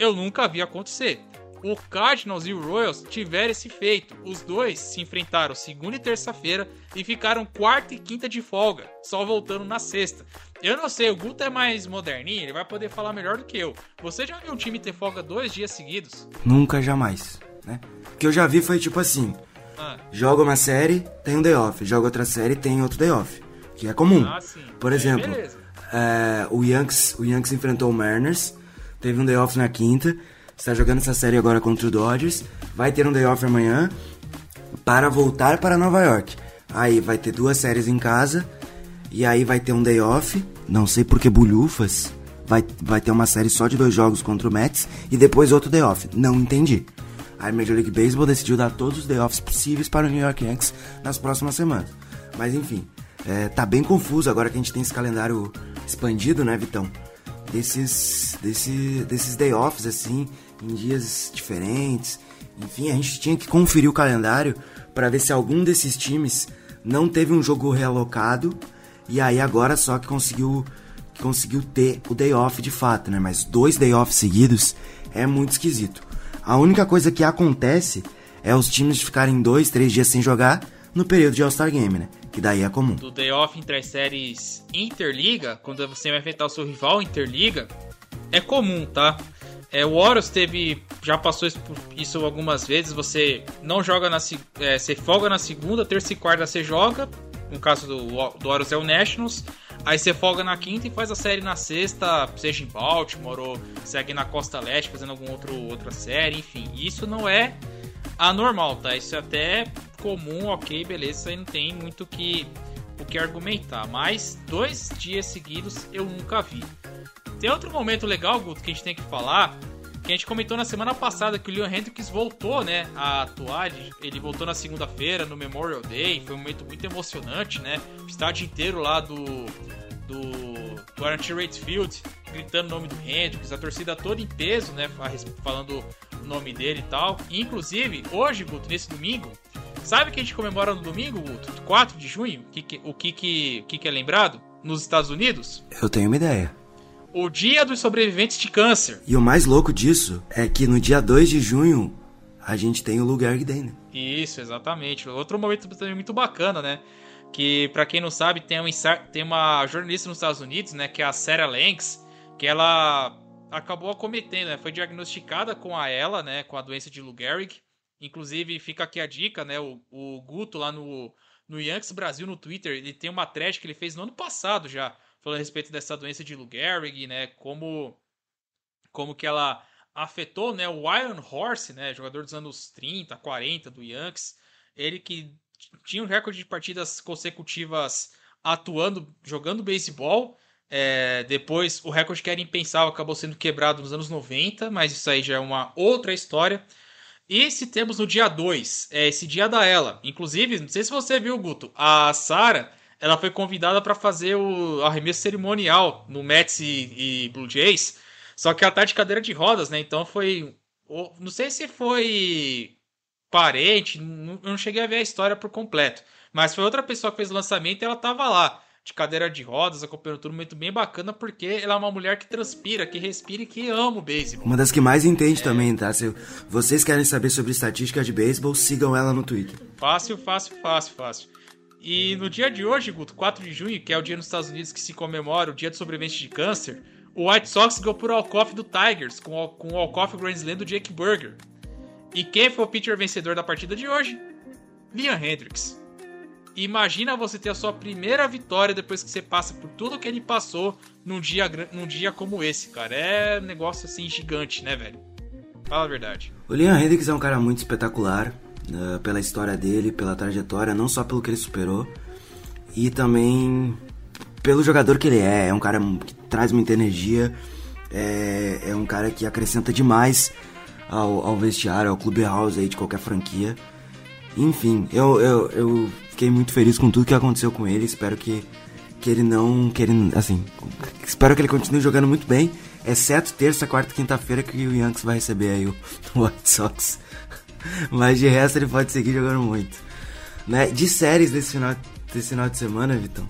Speaker 1: eu nunca vi acontecer o Cardinals e o Royals tiveram esse feito. Os dois se enfrentaram segunda e terça-feira e ficaram quarta e quinta de folga, só voltando na sexta. Eu não sei, o Guto é mais moderninho, ele vai poder falar melhor do que eu. Você já viu um time ter folga dois dias seguidos?
Speaker 2: Nunca, jamais. Né? O que eu já vi foi tipo assim: ah. joga uma série, tem um day off, joga outra série, tem outro day off. Que é comum. Ah, Por exemplo, é, o, Yankees, o Yankees enfrentou o Mariners, teve um day off na quinta está jogando essa série agora contra o Dodgers, vai ter um day off amanhã para voltar para Nova York. Aí vai ter duas séries em casa e aí vai ter um day off, não sei por que bulhufas. Vai, vai ter uma série só de dois jogos contra o Mets e depois outro day off. Não entendi. A Major League Baseball decidiu dar todos os day offs possíveis para o New York Yankees nas próximas semanas. Mas enfim, é, tá bem confuso agora que a gente tem esse calendário expandido, né, Vitão? desses, desse, desses day offs, assim, em dias diferentes. Enfim, a gente tinha que conferir o calendário para ver se algum desses times não teve um jogo realocado e aí agora só que conseguiu que conseguiu ter o day off de fato, né? Mas dois day offs seguidos é muito esquisito. A única coisa que acontece é os times ficarem dois, três dias sem jogar no período de All-Star Game, né? Que daí é comum.
Speaker 1: Do day off entre as séries Interliga, quando você vai enfrentar o seu rival Interliga, é comum, tá? É, o Horus teve. Já passou isso, isso, algumas vezes. Você não joga na. É, você folga na segunda, terça e quarta você joga. No caso do, do Horus é o Nationals. Aí você folga na quinta e faz a série na sexta, seja em Baltimore ou segue na Costa Leste fazendo alguma outro, outra série, enfim. Isso não é anormal, tá? Isso é até comum, ok, beleza, isso aí não tem muito que, o que argumentar. Mas dois dias seguidos eu nunca vi. Tem outro momento legal, Guto, que a gente tem que falar, que a gente comentou na semana passada que o Leon Hendricks voltou, né, a atuar. Ele voltou na segunda-feira, no Memorial Day. Foi um momento muito emocionante, né? O estádio inteiro lá do do, do Archie Field gritando o nome do Hendricks, a torcida toda em peso, né, falando o nome dele e tal. E, inclusive, hoje, Guto, nesse domingo, sabe o que a gente comemora no domingo, Guto? 4 de junho? Que que, o que, que, que é lembrado? Nos Estados Unidos?
Speaker 2: Eu tenho uma ideia.
Speaker 1: O Dia dos Sobreviventes de Câncer.
Speaker 2: E o mais louco disso é que no dia 2 de junho a gente tem o lugar Day, né?
Speaker 1: Isso, exatamente. Outro momento também muito bacana, né? Que, para quem não sabe, tem, um, tem uma jornalista nos Estados Unidos, né? Que é a Sarah Lanks, que ela acabou acometendo, né? Foi diagnosticada com a ela, né? Com a doença de Lou Gehrig. Inclusive, fica aqui a dica, né? O, o Guto lá no, no Yankees Brasil no Twitter, ele tem uma thread que ele fez no ano passado já, falando a respeito dessa doença de Lou Gehrig, né? Como, como que ela afetou, né? O Iron Horse, né? Jogador dos anos 30, 40 do Yankees. Ele que tinha um recorde de partidas consecutivas atuando, jogando beisebol. É, depois, o recorde que era impensável acabou sendo quebrado nos anos 90, mas isso aí já é uma outra história. E se temos no dia 2, é esse dia da ela. Inclusive, não sei se você viu, Guto, a Sara ela foi convidada para fazer o arremesso cerimonial no Mets e, e, Blue Jays. Só que ela tá de cadeira de rodas, né? Então foi. Não sei se foi parente, não, não cheguei a ver a história por completo. Mas foi outra pessoa que fez o lançamento e ela tava lá de cadeira de rodas, acompanhando tudo muito bem bacana, porque ela é uma mulher que transpira, que respira e que ama o beisebol.
Speaker 2: Uma das que mais entende é. também, tá? Se vocês querem saber sobre estatística de beisebol, sigam ela no Twitter.
Speaker 1: Fácil, fácil, fácil, fácil. E no dia de hoje, Guto, 4 de junho, que é o dia nos Estados Unidos que se comemora o dia de sobrevivente de câncer, o White Sox ganhou por walk-off do Tigers, com, o, com o walk-off Grand Slam do Jake Burger. E quem foi o pitcher vencedor da partida de hoje? Liam Hendricks. Imagina você ter a sua primeira vitória depois que você passa por tudo que ele passou num dia, num dia como esse, cara. É um negócio assim gigante, né, velho? Fala a verdade.
Speaker 2: O Liam Hendricks é um cara muito espetacular uh, pela história dele, pela trajetória, não só pelo que ele superou, e também pelo jogador que ele é. É um cara que traz muita energia, é, é um cara que acrescenta demais ao, ao vestiário, ao clubhouse aí de qualquer franquia. Enfim, eu, eu, eu fiquei muito feliz com tudo que aconteceu com ele. Espero que, que ele não. Que ele, assim, espero que ele continue jogando muito bem. Exceto terça, quarta e quinta-feira que o Yankees vai receber aí o, o White Sox. Mas de resto ele pode seguir jogando muito. Né? De séries desse final, desse final de semana, Vitão.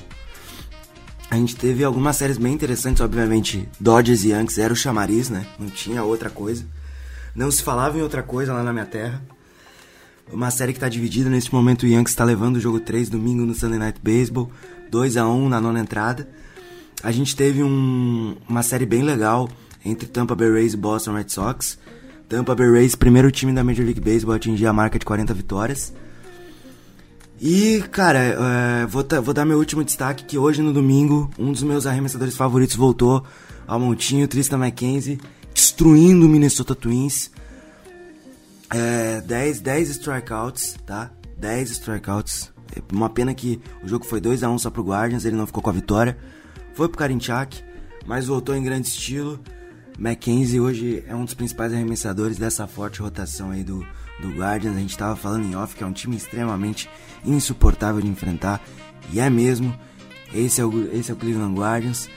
Speaker 2: A gente teve algumas séries bem interessantes, obviamente. Dodgers e Yankees era o chamariz, né? Não tinha outra coisa. Não se falava em outra coisa lá na minha terra. Uma série que está dividida, neste momento o Yankees está levando o jogo 3 domingo no Sunday Night Baseball, 2 a 1 na nona entrada. A gente teve um, uma série bem legal entre Tampa Bay Rays e Boston Red Sox. Tampa Bay Rays, primeiro time da Major League Baseball a atingir a marca de 40 vitórias. E, cara, é, vou, vou, dar meu último destaque que hoje no domingo, um dos meus arremessadores favoritos voltou ao montinho, Tristan McKenzie, destruindo o Minnesota Twins. É, 10, 10 strikeouts, tá? 10 strikeouts. É uma pena que o jogo foi 2 a 1 só pro Guardians, ele não ficou com a vitória. Foi pro Karinchak, mas voltou em grande estilo. Mackenzie hoje é um dos principais arremessadores dessa forte rotação aí do, do Guardians. A gente tava falando em off que é um time extremamente insuportável de enfrentar. E é mesmo. Esse é o, esse é o Cleveland Guardians.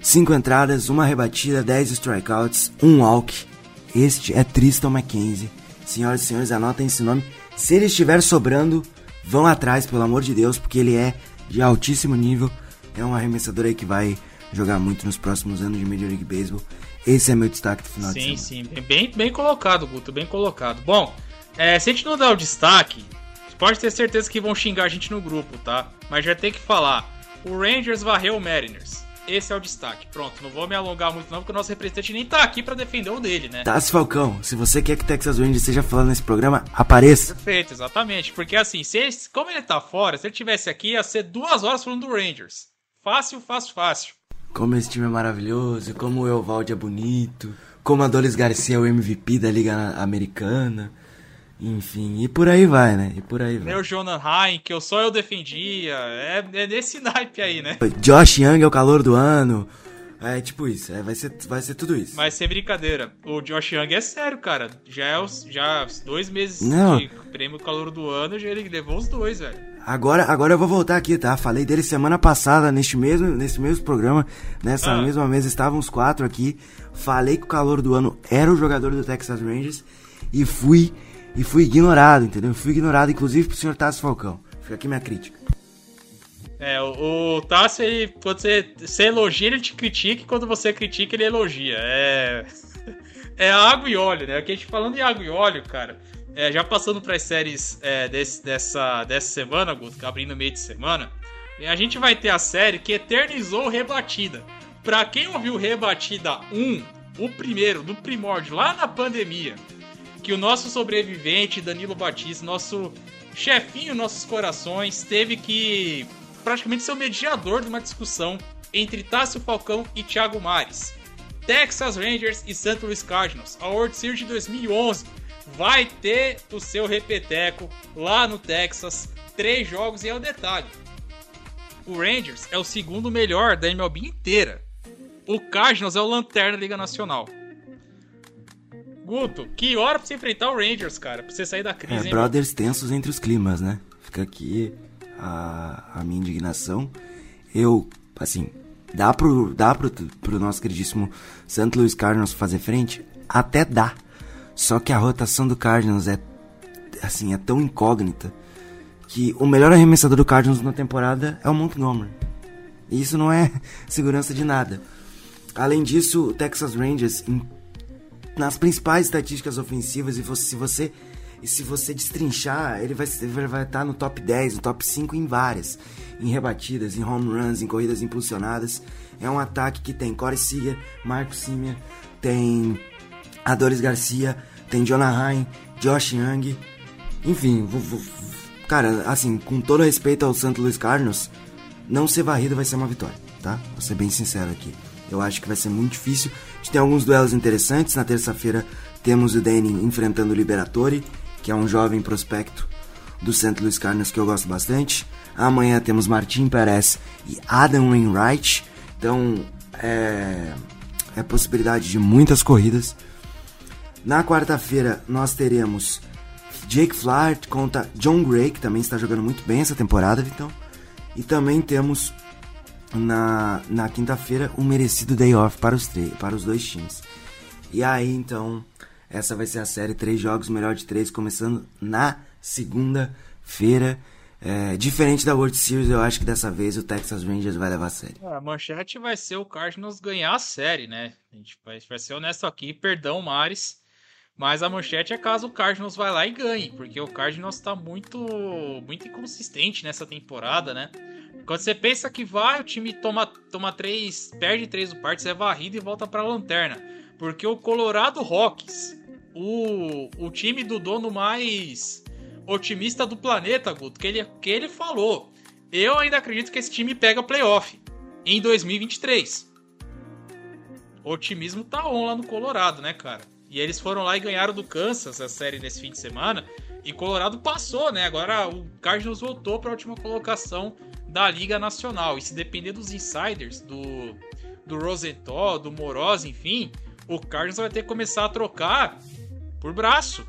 Speaker 2: 5 entradas, uma rebatida, 10 strikeouts, um walk. Este é Tristan McKenzie. Senhoras e senhores, anotem esse nome. Se ele estiver sobrando, vão atrás, pelo amor de Deus, porque ele é de altíssimo nível. É um arremessador aí que vai jogar muito nos próximos anos de Major League Baseball. Esse é meu destaque do final
Speaker 1: sim,
Speaker 2: de
Speaker 1: semana. Sim, sim. Bem, bem colocado, Guto. Bem colocado. Bom, é, se a gente não der o destaque, pode ter certeza que vão xingar a gente no grupo, tá? Mas já tem que falar. O Rangers varreu o Mariners. Esse é o destaque. Pronto, não vou me alongar muito não, porque o nosso representante nem tá aqui para defender o dele, né?
Speaker 2: Tassi Falcão, se você quer que Texas Rangers seja falando nesse programa, apareça.
Speaker 1: Perfeito, exatamente. Porque assim, se ele, como ele tá fora, se ele tivesse aqui, ia ser duas horas falando do Rangers. Fácil, fácil, fácil.
Speaker 2: Como esse time é maravilhoso, como o Evaldi é bonito, como a Doris Garcia é o MVP da Liga Americana. Enfim, e por aí vai, né? E por aí vai.
Speaker 1: Meu Jonah Ryan, que eu só eu defendia. É, é desse naipe aí, né?
Speaker 2: Josh Young é o calor do ano. É tipo isso, é, vai, ser, vai ser tudo isso.
Speaker 1: Vai ser brincadeira. O Josh Young é sério, cara. Já é os, já dois meses
Speaker 2: Não.
Speaker 1: de prêmio calor do ano, já ele levou os dois, velho.
Speaker 2: Agora, agora eu vou voltar aqui, tá? Falei dele semana passada, neste mesmo, nesse mesmo programa, nessa
Speaker 1: Ah.
Speaker 2: mesma mesa, estavam os quatro aqui. Falei que o calor do ano era o jogador do Texas Rangers e fui e fui ignorado, entendeu? Fui ignorado, inclusive pro senhor Tassi Falcão. Fica aqui minha crítica.
Speaker 1: É, o, o Tássio, ele, quando você, você elogia, ele te critica, e quando você critica, ele elogia. É. É água e óleo, né? Aqui a gente falando em água e óleo, cara. É, já passando para as séries é, desse- dessa, dessa semana, Guto, abrindo o meio de semana, a gente vai ter a série que eternizou Rebatida. Pra quem ouviu Rebatida 1, o primeiro, do primórdio, lá na pandemia, que o nosso sobrevivente, Danilo Batista, nosso chefinho nossos corações, teve que praticamente ser o mediador de uma discussão entre Tássio Falcão e Thiago Mares. Texas Rangers e St. Louis Cardinals, a World Series de 2011, vai ter o seu repeteco lá no Texas. Três jogos e é o detalhe. O Rangers é o segundo melhor da MLB inteira. O Cardinals é o lanterna da Liga Nacional. Guto, que hora pra você enfrentar o Rangers, cara? Pra você sair da
Speaker 2: É,
Speaker 1: crise, hein?
Speaker 2: brothers tensos entre os climas, né? Fica aqui a, a minha indignação. Eu, assim, dá pro, dá pro, pro nosso queridíssimo St. Louis Cardinals fazer frente? Até dá. Só que a rotação do Cardinals é, assim, é tão incógnita que o melhor arremessador do Cardinals na temporada é o Montgomery. E isso não é segurança de nada. Além disso, o Texas Rangers, em nas principais estatísticas ofensivas e se você e se você destrinchar, ele vai vai estar no top 10, no top 5 em várias, em rebatidas, em home runs, em corridas impulsionadas. É um ataque que tem Corey Seager, Marco Simia, tem Adolis Garcia, tem Jonah Ryan, Josh Young. Enfim, cara, assim, com todo respeito ao St. Louis Cardinals, não ser varrido vai ser uma vitória, tá? Vou ser bem sincero aqui. Eu acho que vai ser muito difícil. A gente tem alguns duelos interessantes. Na terça-feira temos o Danny enfrentando o Liberatore, que é um jovem prospecto do St. Louis Cardinals que eu gosto bastante. Amanhã temos Martin Perez e Adam Wainwright. Então, é, é possibilidade de muitas corridas. Na quarta-feira nós teremos Jake Flaherty contra John Gray, que também está jogando muito bem essa temporada, Vitão. E também temos na, na quinta-feira um merecido day off para os, para os dois times. E aí, então, essa vai ser a série Três Jogos Melhor de Três, começando na segunda-feira. É, diferente da World Series, eu acho que dessa vez o Texas Rangers vai levar a série.
Speaker 1: A manchete vai ser o Cardinals ganhar a série, né? A gente vai, vai ser honesto aqui, perdão, Mares. Mas a manchete é caso o Cardinals vai lá e ganhe, porque o Cardinals tá muito, muito inconsistente nessa temporada, né? Quando você pensa que vai, o time toma, toma três, perde três do partes, é varrido e volta pra lanterna. Porque o Colorado Rockies, o, o time do dono mais otimista do planeta, Guto, que ele, que ele falou. Eu ainda acredito que esse time pega playoff em 2023. O otimismo tá on lá no Colorado, né, cara? E eles foram lá e ganharam do Kansas a série nesse fim de semana. E Colorado passou, né? Agora o Cardinals voltou para a última colocação da Liga Nacional. E se depender dos insiders, do, do Rosenthal, do Moroz, enfim, o Cardinals vai ter que começar a trocar por braço.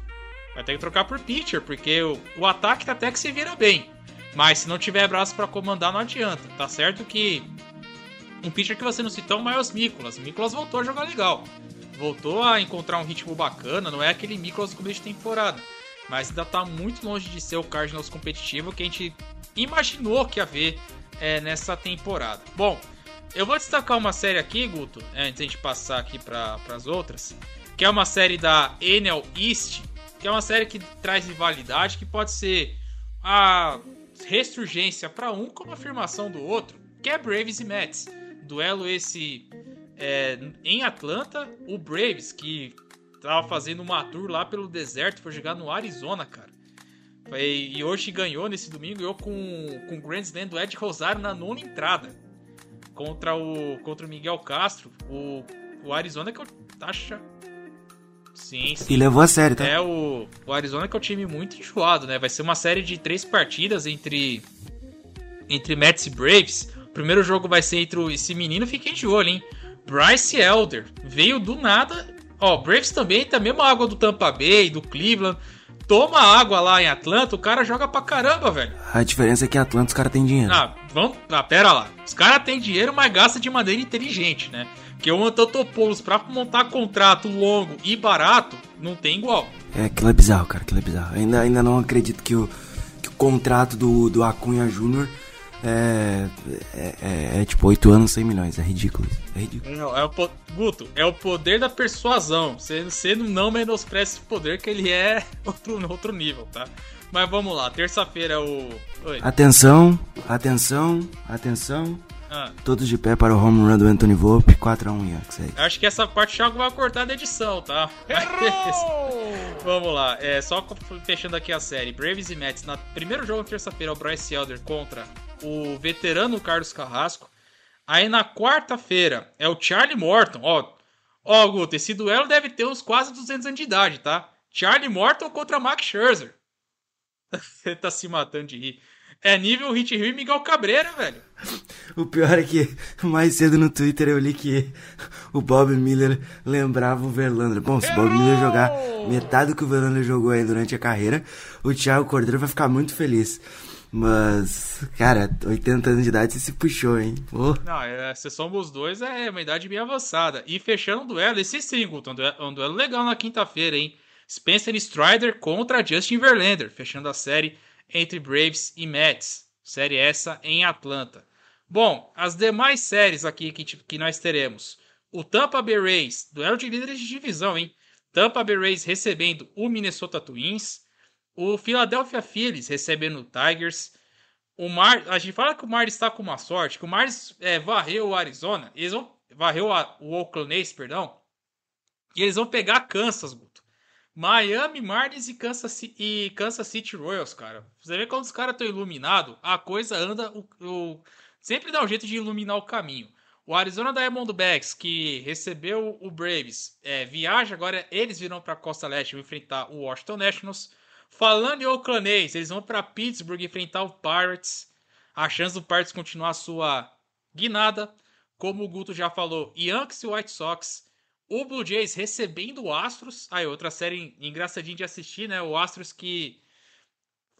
Speaker 1: Vai ter que trocar por pitcher, porque o, o ataque até que se vira bem. Mas se não tiver braço para comandar, não adianta. Tá certo que Um pitcher que você não citou é o Miles. O Mikolas voltou a jogar legal. Voltou a encontrar um ritmo bacana, não é aquele Mikolas do começo de temporada. Mas ainda tá muito longe de ser o Cardinals competitivo que a gente imaginou que ia ver é, nessa temporada. Bom, eu vou destacar uma série aqui, Guto, antes de a gente passar aqui para as outras, que é uma série da Enel East, que é uma série que traz rivalidade, que pode ser a ressurgência para um como afirmação do outro, que é Braves e Mets. Duelo esse é, em Atlanta, o Braves, que tava fazendo uma tour lá pelo deserto, foi jogar no Arizona, cara. E hoje ganhou nesse domingo, eu com, com o Grand Slam do Ed Rosário na nona entrada. Contra o, contra o Miguel Castro. O, o Arizona que eu taxa. Sim, sim.
Speaker 2: E levou a sério, tá?
Speaker 1: É, o, o Arizona que é um time muito enjoado, né? Vai ser uma série de três partidas entre. Entre Mets e Braves. O primeiro jogo vai ser entre esse menino, fiquem de olho, hein? Bryce Elder. Veio do nada. Ó, Braves também tá a mesma água do Tampa Bay, do Cleveland toma água lá em Atlanta, o cara joga pra caramba, velho.
Speaker 2: A diferença é que em Atlanta os caras têm dinheiro.
Speaker 1: Ah, vamos. Ah, pera lá. Os caras têm dinheiro, mas gasta de maneira inteligente, né? Porque o Antetokounmpo pra montar contrato longo e barato, não tem igual.
Speaker 2: É, aquilo é bizarro, cara, aquilo é bizarro. Ainda, ainda não acredito que o, que o contrato do, do Acunha Júnior é, é, é, é, tipo 8 anos, 100 milhões. É ridículo. É ridículo.
Speaker 1: Não, é o, Guto, é o poder da persuasão. Você, você não menospreza esse poder, que ele é outro, outro nível, tá? Mas vamos lá, terça-feira é o.
Speaker 2: Oi. Atenção, atenção, atenção. Ah. Todos de pé para o home run do Anthony Volpe, 4x1 Yankees.
Speaker 1: É Acho que essa parte Thiago vai cortar da edição, tá? Vamos lá, é, só fechando aqui a série. Braves e Mets, na primeiro jogo terça-feira, o Bryce Elder contra o veterano Carlos Carrasco. Aí na quarta-feira é o Charlie Morton. Ó, ó, Guto, esse duelo deve ter uns quase 200 anos de idade, tá? Charlie Morton contra Max Scherzer. Você tá se matando de rir. É nível Hit Hill e Miguel Cabreira, velho.
Speaker 2: O pior é que mais cedo no Twitter eu li que o Bob Miller lembrava o Verlander. Bom, se o Bob Miller jogar metade do que o Verlander jogou aí durante a carreira, o Thiago Cordeiro vai ficar muito feliz. Mas, cara, 80 anos de idade você se puxou, hein?
Speaker 1: Oh. Não, é, se somos dois, é uma idade bem avançada. E fechando o duelo, esse um duelo, um duelo legal na quinta-feira, hein? Spencer Strider contra Justin Verlander, fechando a série entre Braves e Mets. Série essa em Atlanta. Bom, as demais séries aqui que, que nós teremos. O Tampa Bay Rays, duelo de líderes de divisão, hein? Tampa Bay Rays recebendo o Minnesota Twins. O Philadelphia Phillies recebendo o Tigers. O Mar, a gente fala que o Mar está com uma sorte, que o Mar é, varreu o Arizona, eles vão varreu a, o Oakland A's, perdão, e eles vão pegar Kansas. Miami Marlins e Kansas, e Kansas City Royals, cara. Você vê quando os caras estão iluminados, a coisa anda, o, o, sempre dá um jeito de iluminar o caminho. O Arizona Diamondbacks, que recebeu o Braves, é, viaja agora, eles virão para a Costa Leste enfrentar o Washington Nationals. Falando em Oakland A's, eles vão para Pittsburgh enfrentar o Pirates. A chance do Pirates continuar sua guinada, como o Guto já falou, Yankees e White Sox. O Blue Jays recebendo o Astros. Aí, outra série engraçadinha de assistir, né? O Astros que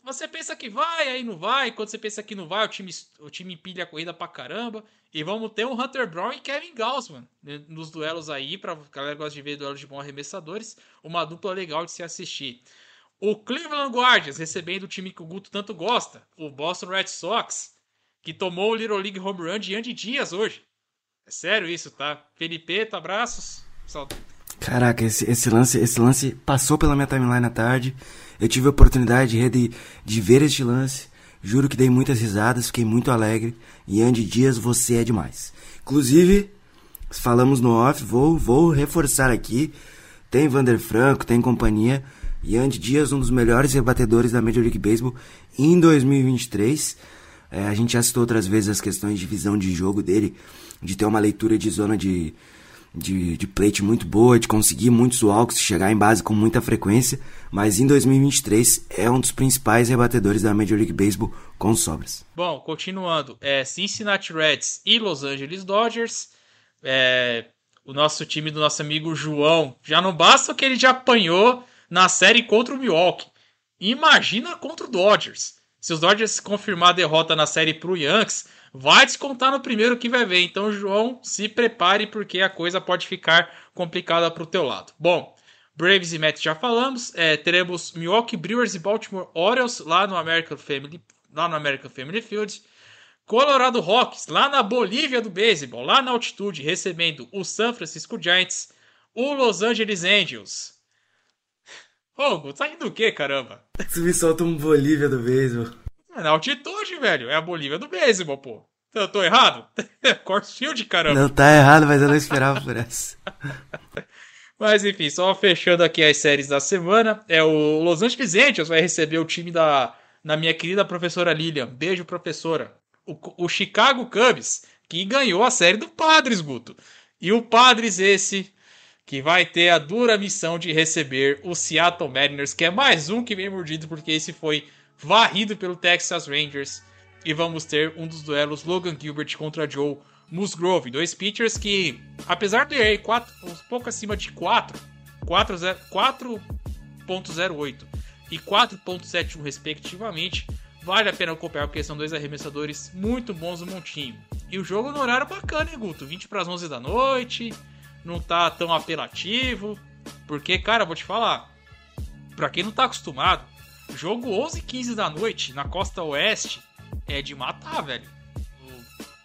Speaker 1: você pensa que vai, aí não vai. Quando você pensa que não vai, o time, o time empilha a corrida pra caramba. E vamos ter o um Hunter Brown e Kevin Gaussman né, nos duelos aí, pra galera gosta de ver duelos de bons arremessadores. Uma dupla legal de se assistir. O Cleveland Guardians recebendo o time que o Guto tanto gosta, o Boston Red Sox, que tomou o Little League Home Run de Andy Dias hoje. É sério isso, tá? Felipe, abraços.
Speaker 2: Caraca, esse, esse, lance, esse lance passou pela minha timeline à tarde. Eu tive a oportunidade de, de ver este lance. Juro que dei muitas risadas, fiquei muito alegre. E Andy Dias, você é demais. Inclusive, falamos no off, vou, vou reforçar aqui. Tem Vander Franco, tem companhia. E Andy Dias, um dos melhores rebatedores da Major League Baseball em 2023. É, a gente já citou outras vezes as questões de visão de jogo dele, de ter uma leitura de zona de, de, de plate muito boa, de conseguir muitos walks, chegar em base com muita frequência, mas em 2023 é um dos principais rebatedores da Major League Baseball com sobras.
Speaker 1: Bom, continuando, é, Cincinnati Reds e Los Angeles Dodgers. É, o nosso time do nosso amigo João, já não basta que ele já apanhou na série contra o Milwaukee. Imagina contra o Dodgers. Se os Dodgers confirmar a derrota na série pro Yankees, vai descontar no primeiro que vai ver. Então, João, se prepare porque a coisa pode ficar complicada pro teu lado. Bom, Braves e Mets já falamos. É, teremos Milwaukee Brewers e Baltimore Orioles lá no American Family, lá no American Family Field. Colorado Rocks, lá na Bolívia do beisebol, lá na altitude, recebendo o San Francisco Giants, o Los Angeles Angels. Ô, tá indo o quê, caramba?
Speaker 2: Você me solta um Bolívia do beisebol.
Speaker 1: É na altitude, velho. É a Bolívia do beisebol, pô. Eu tô errado? Coors Field, caramba.
Speaker 2: Não tá errado, mas eu não esperava por essa.
Speaker 1: Mas enfim, só fechando aqui as séries da semana, é o Los Angeles Angels vai receber o time da, na minha querida professora Lilian. Beijo, professora o, o Chicago Cubs, que ganhou a série do Padres, Guto. E o Padres esse que vai ter a dura missão de receber o Seattle Mariners, que é mais um que vem mordido, porque esse foi varrido pelo Texas Rangers. E vamos ter um dos duelos Logan Gilbert contra Joe Musgrove, dois pitchers que, apesar do ERA 4, um pouco acima de 4, 4.08 e 4.71 respectivamente, Vale a pena acompanhar porque são dois arremessadores muito bons no montinho. E o jogo no horário bacana, hein, Guto? 20 para as 11 da noite, não tá tão apelativo. Porque, cara, vou te falar, pra quem não tá acostumado, jogo 11 e 15 da noite na costa oeste é de matar, velho.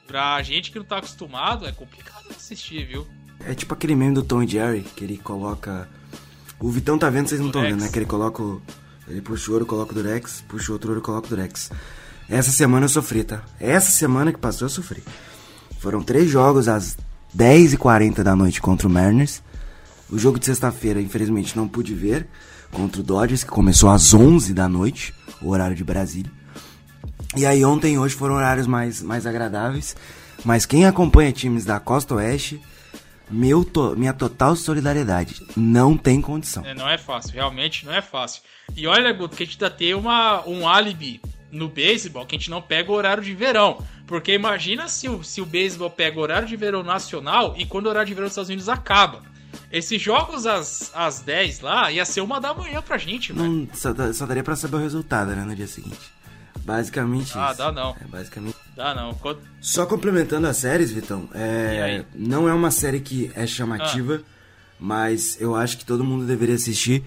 Speaker 1: Pra gente que não tá acostumado, é complicado assistir, viu?
Speaker 2: É tipo aquele meme do Tom e Jerry, que ele coloca. O Vitão tá vendo, vocês não estão vendo, né? Que ele coloca o ele puxa o ouro, coloca o Durex, puxa outro ouro, coloca o Durex. Essa semana eu sofri, tá? Essa semana que passou eu sofri. Foram três jogos às 10h40 da noite contra o Mariners. O jogo de sexta-feira, infelizmente, não pude ver. Contra o Dodgers, que começou às 11 da noite, o horário de Brasília. E aí ontem e hoje foram horários mais, mais agradáveis. Mas quem acompanha times da Costa Oeste meu to minha total solidariedade. Não tem condição.
Speaker 1: É, não é fácil, realmente não é fácil. E olha, Guto, que a gente ainda tem uma, um álibi no beisebol que a gente não pega o horário de verão. Porque imagina se o, se o beisebol pega o horário de verão nacional e quando o horário de verão dos Estados Unidos acaba. Esses jogos às, às 10 lá ia ser uma da manhã pra gente,
Speaker 2: mano. Só, só daria pra saber o resultado, né, no dia seguinte. Basicamente
Speaker 1: ah,
Speaker 2: isso.
Speaker 1: dá não.
Speaker 2: É, basicamente.
Speaker 1: Dá não.
Speaker 2: Só complementando as séries, Vitão, é... não é uma série que é chamativa, ah. mas eu acho que todo mundo deveria assistir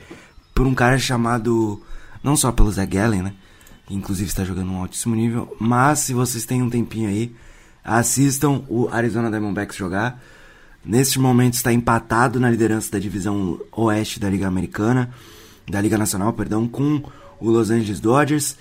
Speaker 2: por um cara chamado. Não só pelo Zach Gallen, né? Que inclusive está jogando um altíssimo nível, mas se vocês têm um tempinho aí, assistam o Arizona Diamondbacks jogar. Neste momento está empatado na liderança da divisão oeste da Liga Americana, da Liga Nacional, perdão, com o Los Angeles Dodgers.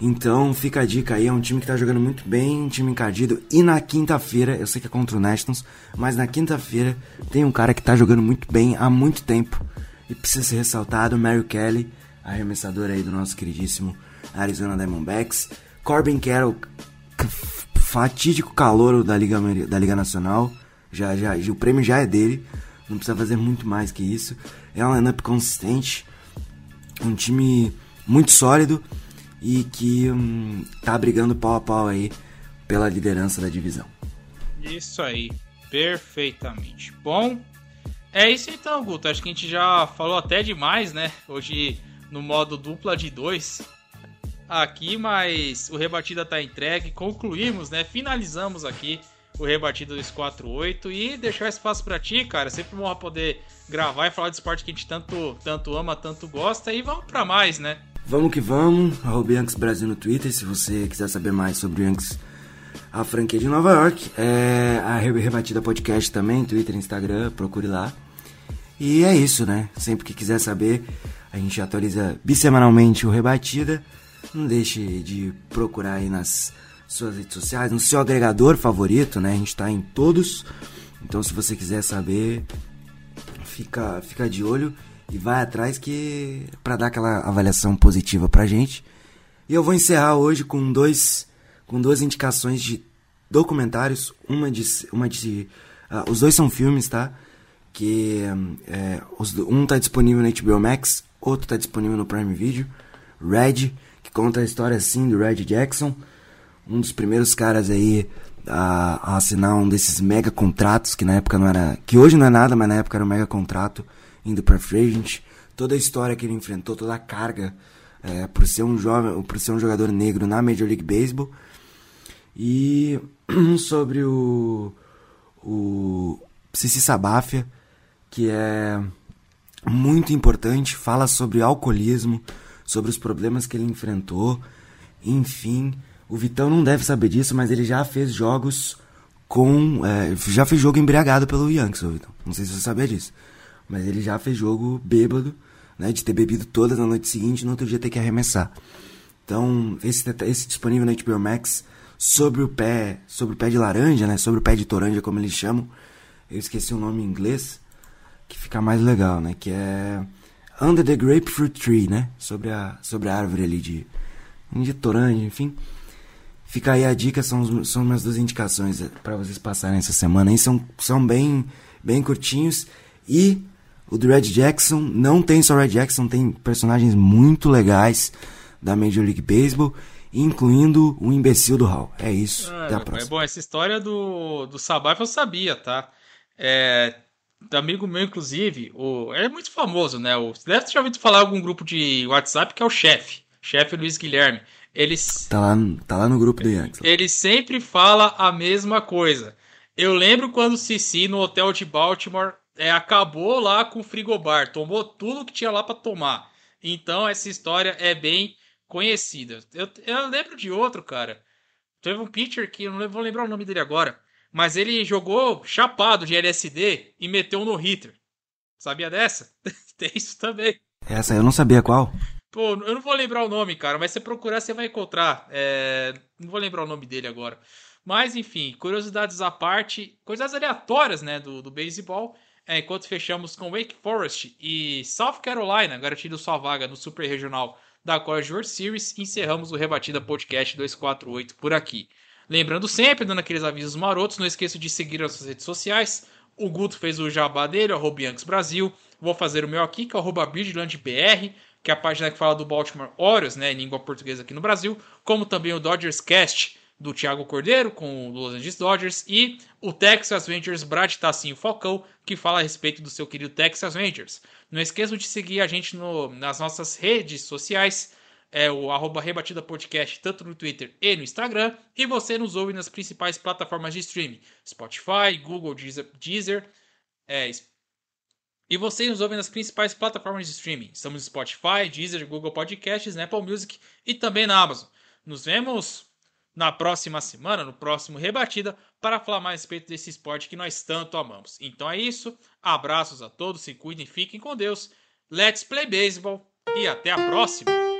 Speaker 2: Então fica a dica aí, é um time que tá jogando muito bem, um time encardido. E na quinta-feira, eu sei que é contra o Nationals, mas na quinta-feira tem um cara que tá jogando muito bem há muito tempo. E precisa ser ressaltado, Mary Kelly, arremessador aí do nosso queridíssimo Arizona Diamondbacks. Corbin Carroll, fatídico calor da Liga, da Liga Nacional. Já, já, o prêmio já é dele, não precisa fazer muito mais que isso. É um lineup consistente, um time muito sólido e que hum, tá brigando pau a pau aí pela liderança da divisão.
Speaker 1: Isso aí, perfeitamente. Bom, é isso então, Guto. Acho que a gente já falou até demais, né? Hoje no modo dupla de dois aqui, mas o Rebatida tá entregue. Concluímos, né? Finalizamos aqui o Rebatida 248 e deixar espaço para ti, cara. Sempre bom poder gravar e falar de esporte que a gente tanto, tanto ama, tanto gosta. E vamos para mais, né?
Speaker 2: Vamos que vamos, arroba Yankees Brasil no Twitter, se você quiser saber mais sobre o Yankees, a franquia de Nova York. É a Rebatida Podcast também, Twitter, Instagram, procure lá. E é isso, né? Sempre que quiser saber, a gente atualiza bissemanalmente o Rebatida. Não deixe de procurar aí nas suas redes sociais, no seu agregador favorito, né? A gente tá em todos. Então se você quiser saber, fica, fica de olho e vai atrás que para dar aquela avaliação positiva pra gente. E eu vou encerrar hoje com dois com duas indicações de documentários, uma de uma de uh, os dois são filmes, tá? Que é, os, um tá disponível no HBO Max, outro tá disponível no Prime Video. Red, que conta a história assim do Red Jackson, um dos primeiros caras aí a, a assinar um desses mega contratos que na época não era, que hoje não é nada, mas na época era um mega contrato indo para free agent, toda a história que ele enfrentou, toda a carga é, por ser um jovem, por ser um jogador negro na Major League Baseball. E sobre o, o Cici Sabáfia, que é muito importante, fala sobre alcoolismo, sobre os problemas que ele enfrentou, enfim. O Vitão não deve saber disso, mas ele já fez jogos com. É, já fez jogo embriagado pelo Yankees, Vitão. Não sei se você sabia disso. Mas ele já fez jogo bêbado, né? De ter bebido toda na noite seguinte e no outro dia ter que arremessar. Então, esse, esse disponível na HBO Max sobre o pé, sobre o pé de laranja, né? Sobre o pé de toranja, como eles chamam. Eu esqueci o nome em inglês, que fica mais legal, né? Que é Under the Grapefruit Tree, né? Sobre a, sobre a árvore ali de, de toranja, enfim. Fica aí a dica, são, são minhas duas indicações eh, para vocês passarem essa semana. Aí são, são bem, bem curtinhos. E o do Red Jackson, não tem só Red Jackson, tem personagens muito legais da Major League Baseball, incluindo o imbecil do Hall. É isso. Ah, até a próxima.
Speaker 1: É bom, essa história do, do Sabaf eu sabia, tá? É, amigo meu, inclusive, o, é muito famoso, né? O, você deve ter já ouvido falar em algum grupo de WhatsApp que é o chefe. Chefe Luiz Guilherme. Eles,
Speaker 2: tá, lá, tá lá no grupo do Yankees.
Speaker 1: Ele sempre fala a mesma coisa. Eu lembro quando o Cici, no hotel de Baltimore, é, acabou lá com o frigobar. Tomou tudo que tinha lá para tomar. Então, essa história é bem conhecida. Eu, eu lembro de outro, cara. Teve um pitcher que eu não vou lembrar o nome dele agora. Mas ele jogou chapado de LSD e meteu no hitter. Sabia dessa? Tem isso também.
Speaker 2: Essa eu não sabia qual.
Speaker 1: Pô, eu não vou lembrar o nome, cara, mas se procurar você vai encontrar. É... Não vou lembrar o nome dele agora. Mas, enfim, curiosidades à parte, coisas aleatórias, né, do, do beisebol. É, enquanto fechamos com Wake Forest e South Carolina, garantindo sua vaga no Super Regional da College World Series, encerramos o Rebatida Podcast 248 por aqui. Lembrando sempre, dando aqueles avisos marotos, não esqueça de seguir as nossas redes sociais. O Guto fez o jabá dele, arroba Brasil. Vou fazer o meu aqui, que é arroba BR que é a página que fala do Baltimore Orioles, né, em língua portuguesa aqui no Brasil, como também o Dodgers Cast do Thiago Cordeiro com o Los Angeles Dodgers e o Texas Rangers Brad Tassinho Falcão, que fala a respeito do seu querido Texas Rangers. Não esqueçam de seguir a gente no, nas nossas redes sociais, é o arroba Rebatida Podcast, tanto no Twitter e no Instagram, e você nos ouve nas principais plataformas de streaming, Spotify, Google, Deezer, Deezer é, e você nos ouve nas principais plataformas de streaming. Estamos no Spotify, Deezer, Google Podcasts, Apple Music e também na Amazon. Nos vemos na próxima semana, no próximo Rebatida, para falar mais a respeito desse esporte que nós tanto amamos. Então é isso. Abraços a todos, se cuidem, fiquem com Deus. Let's play baseball e até a próxima!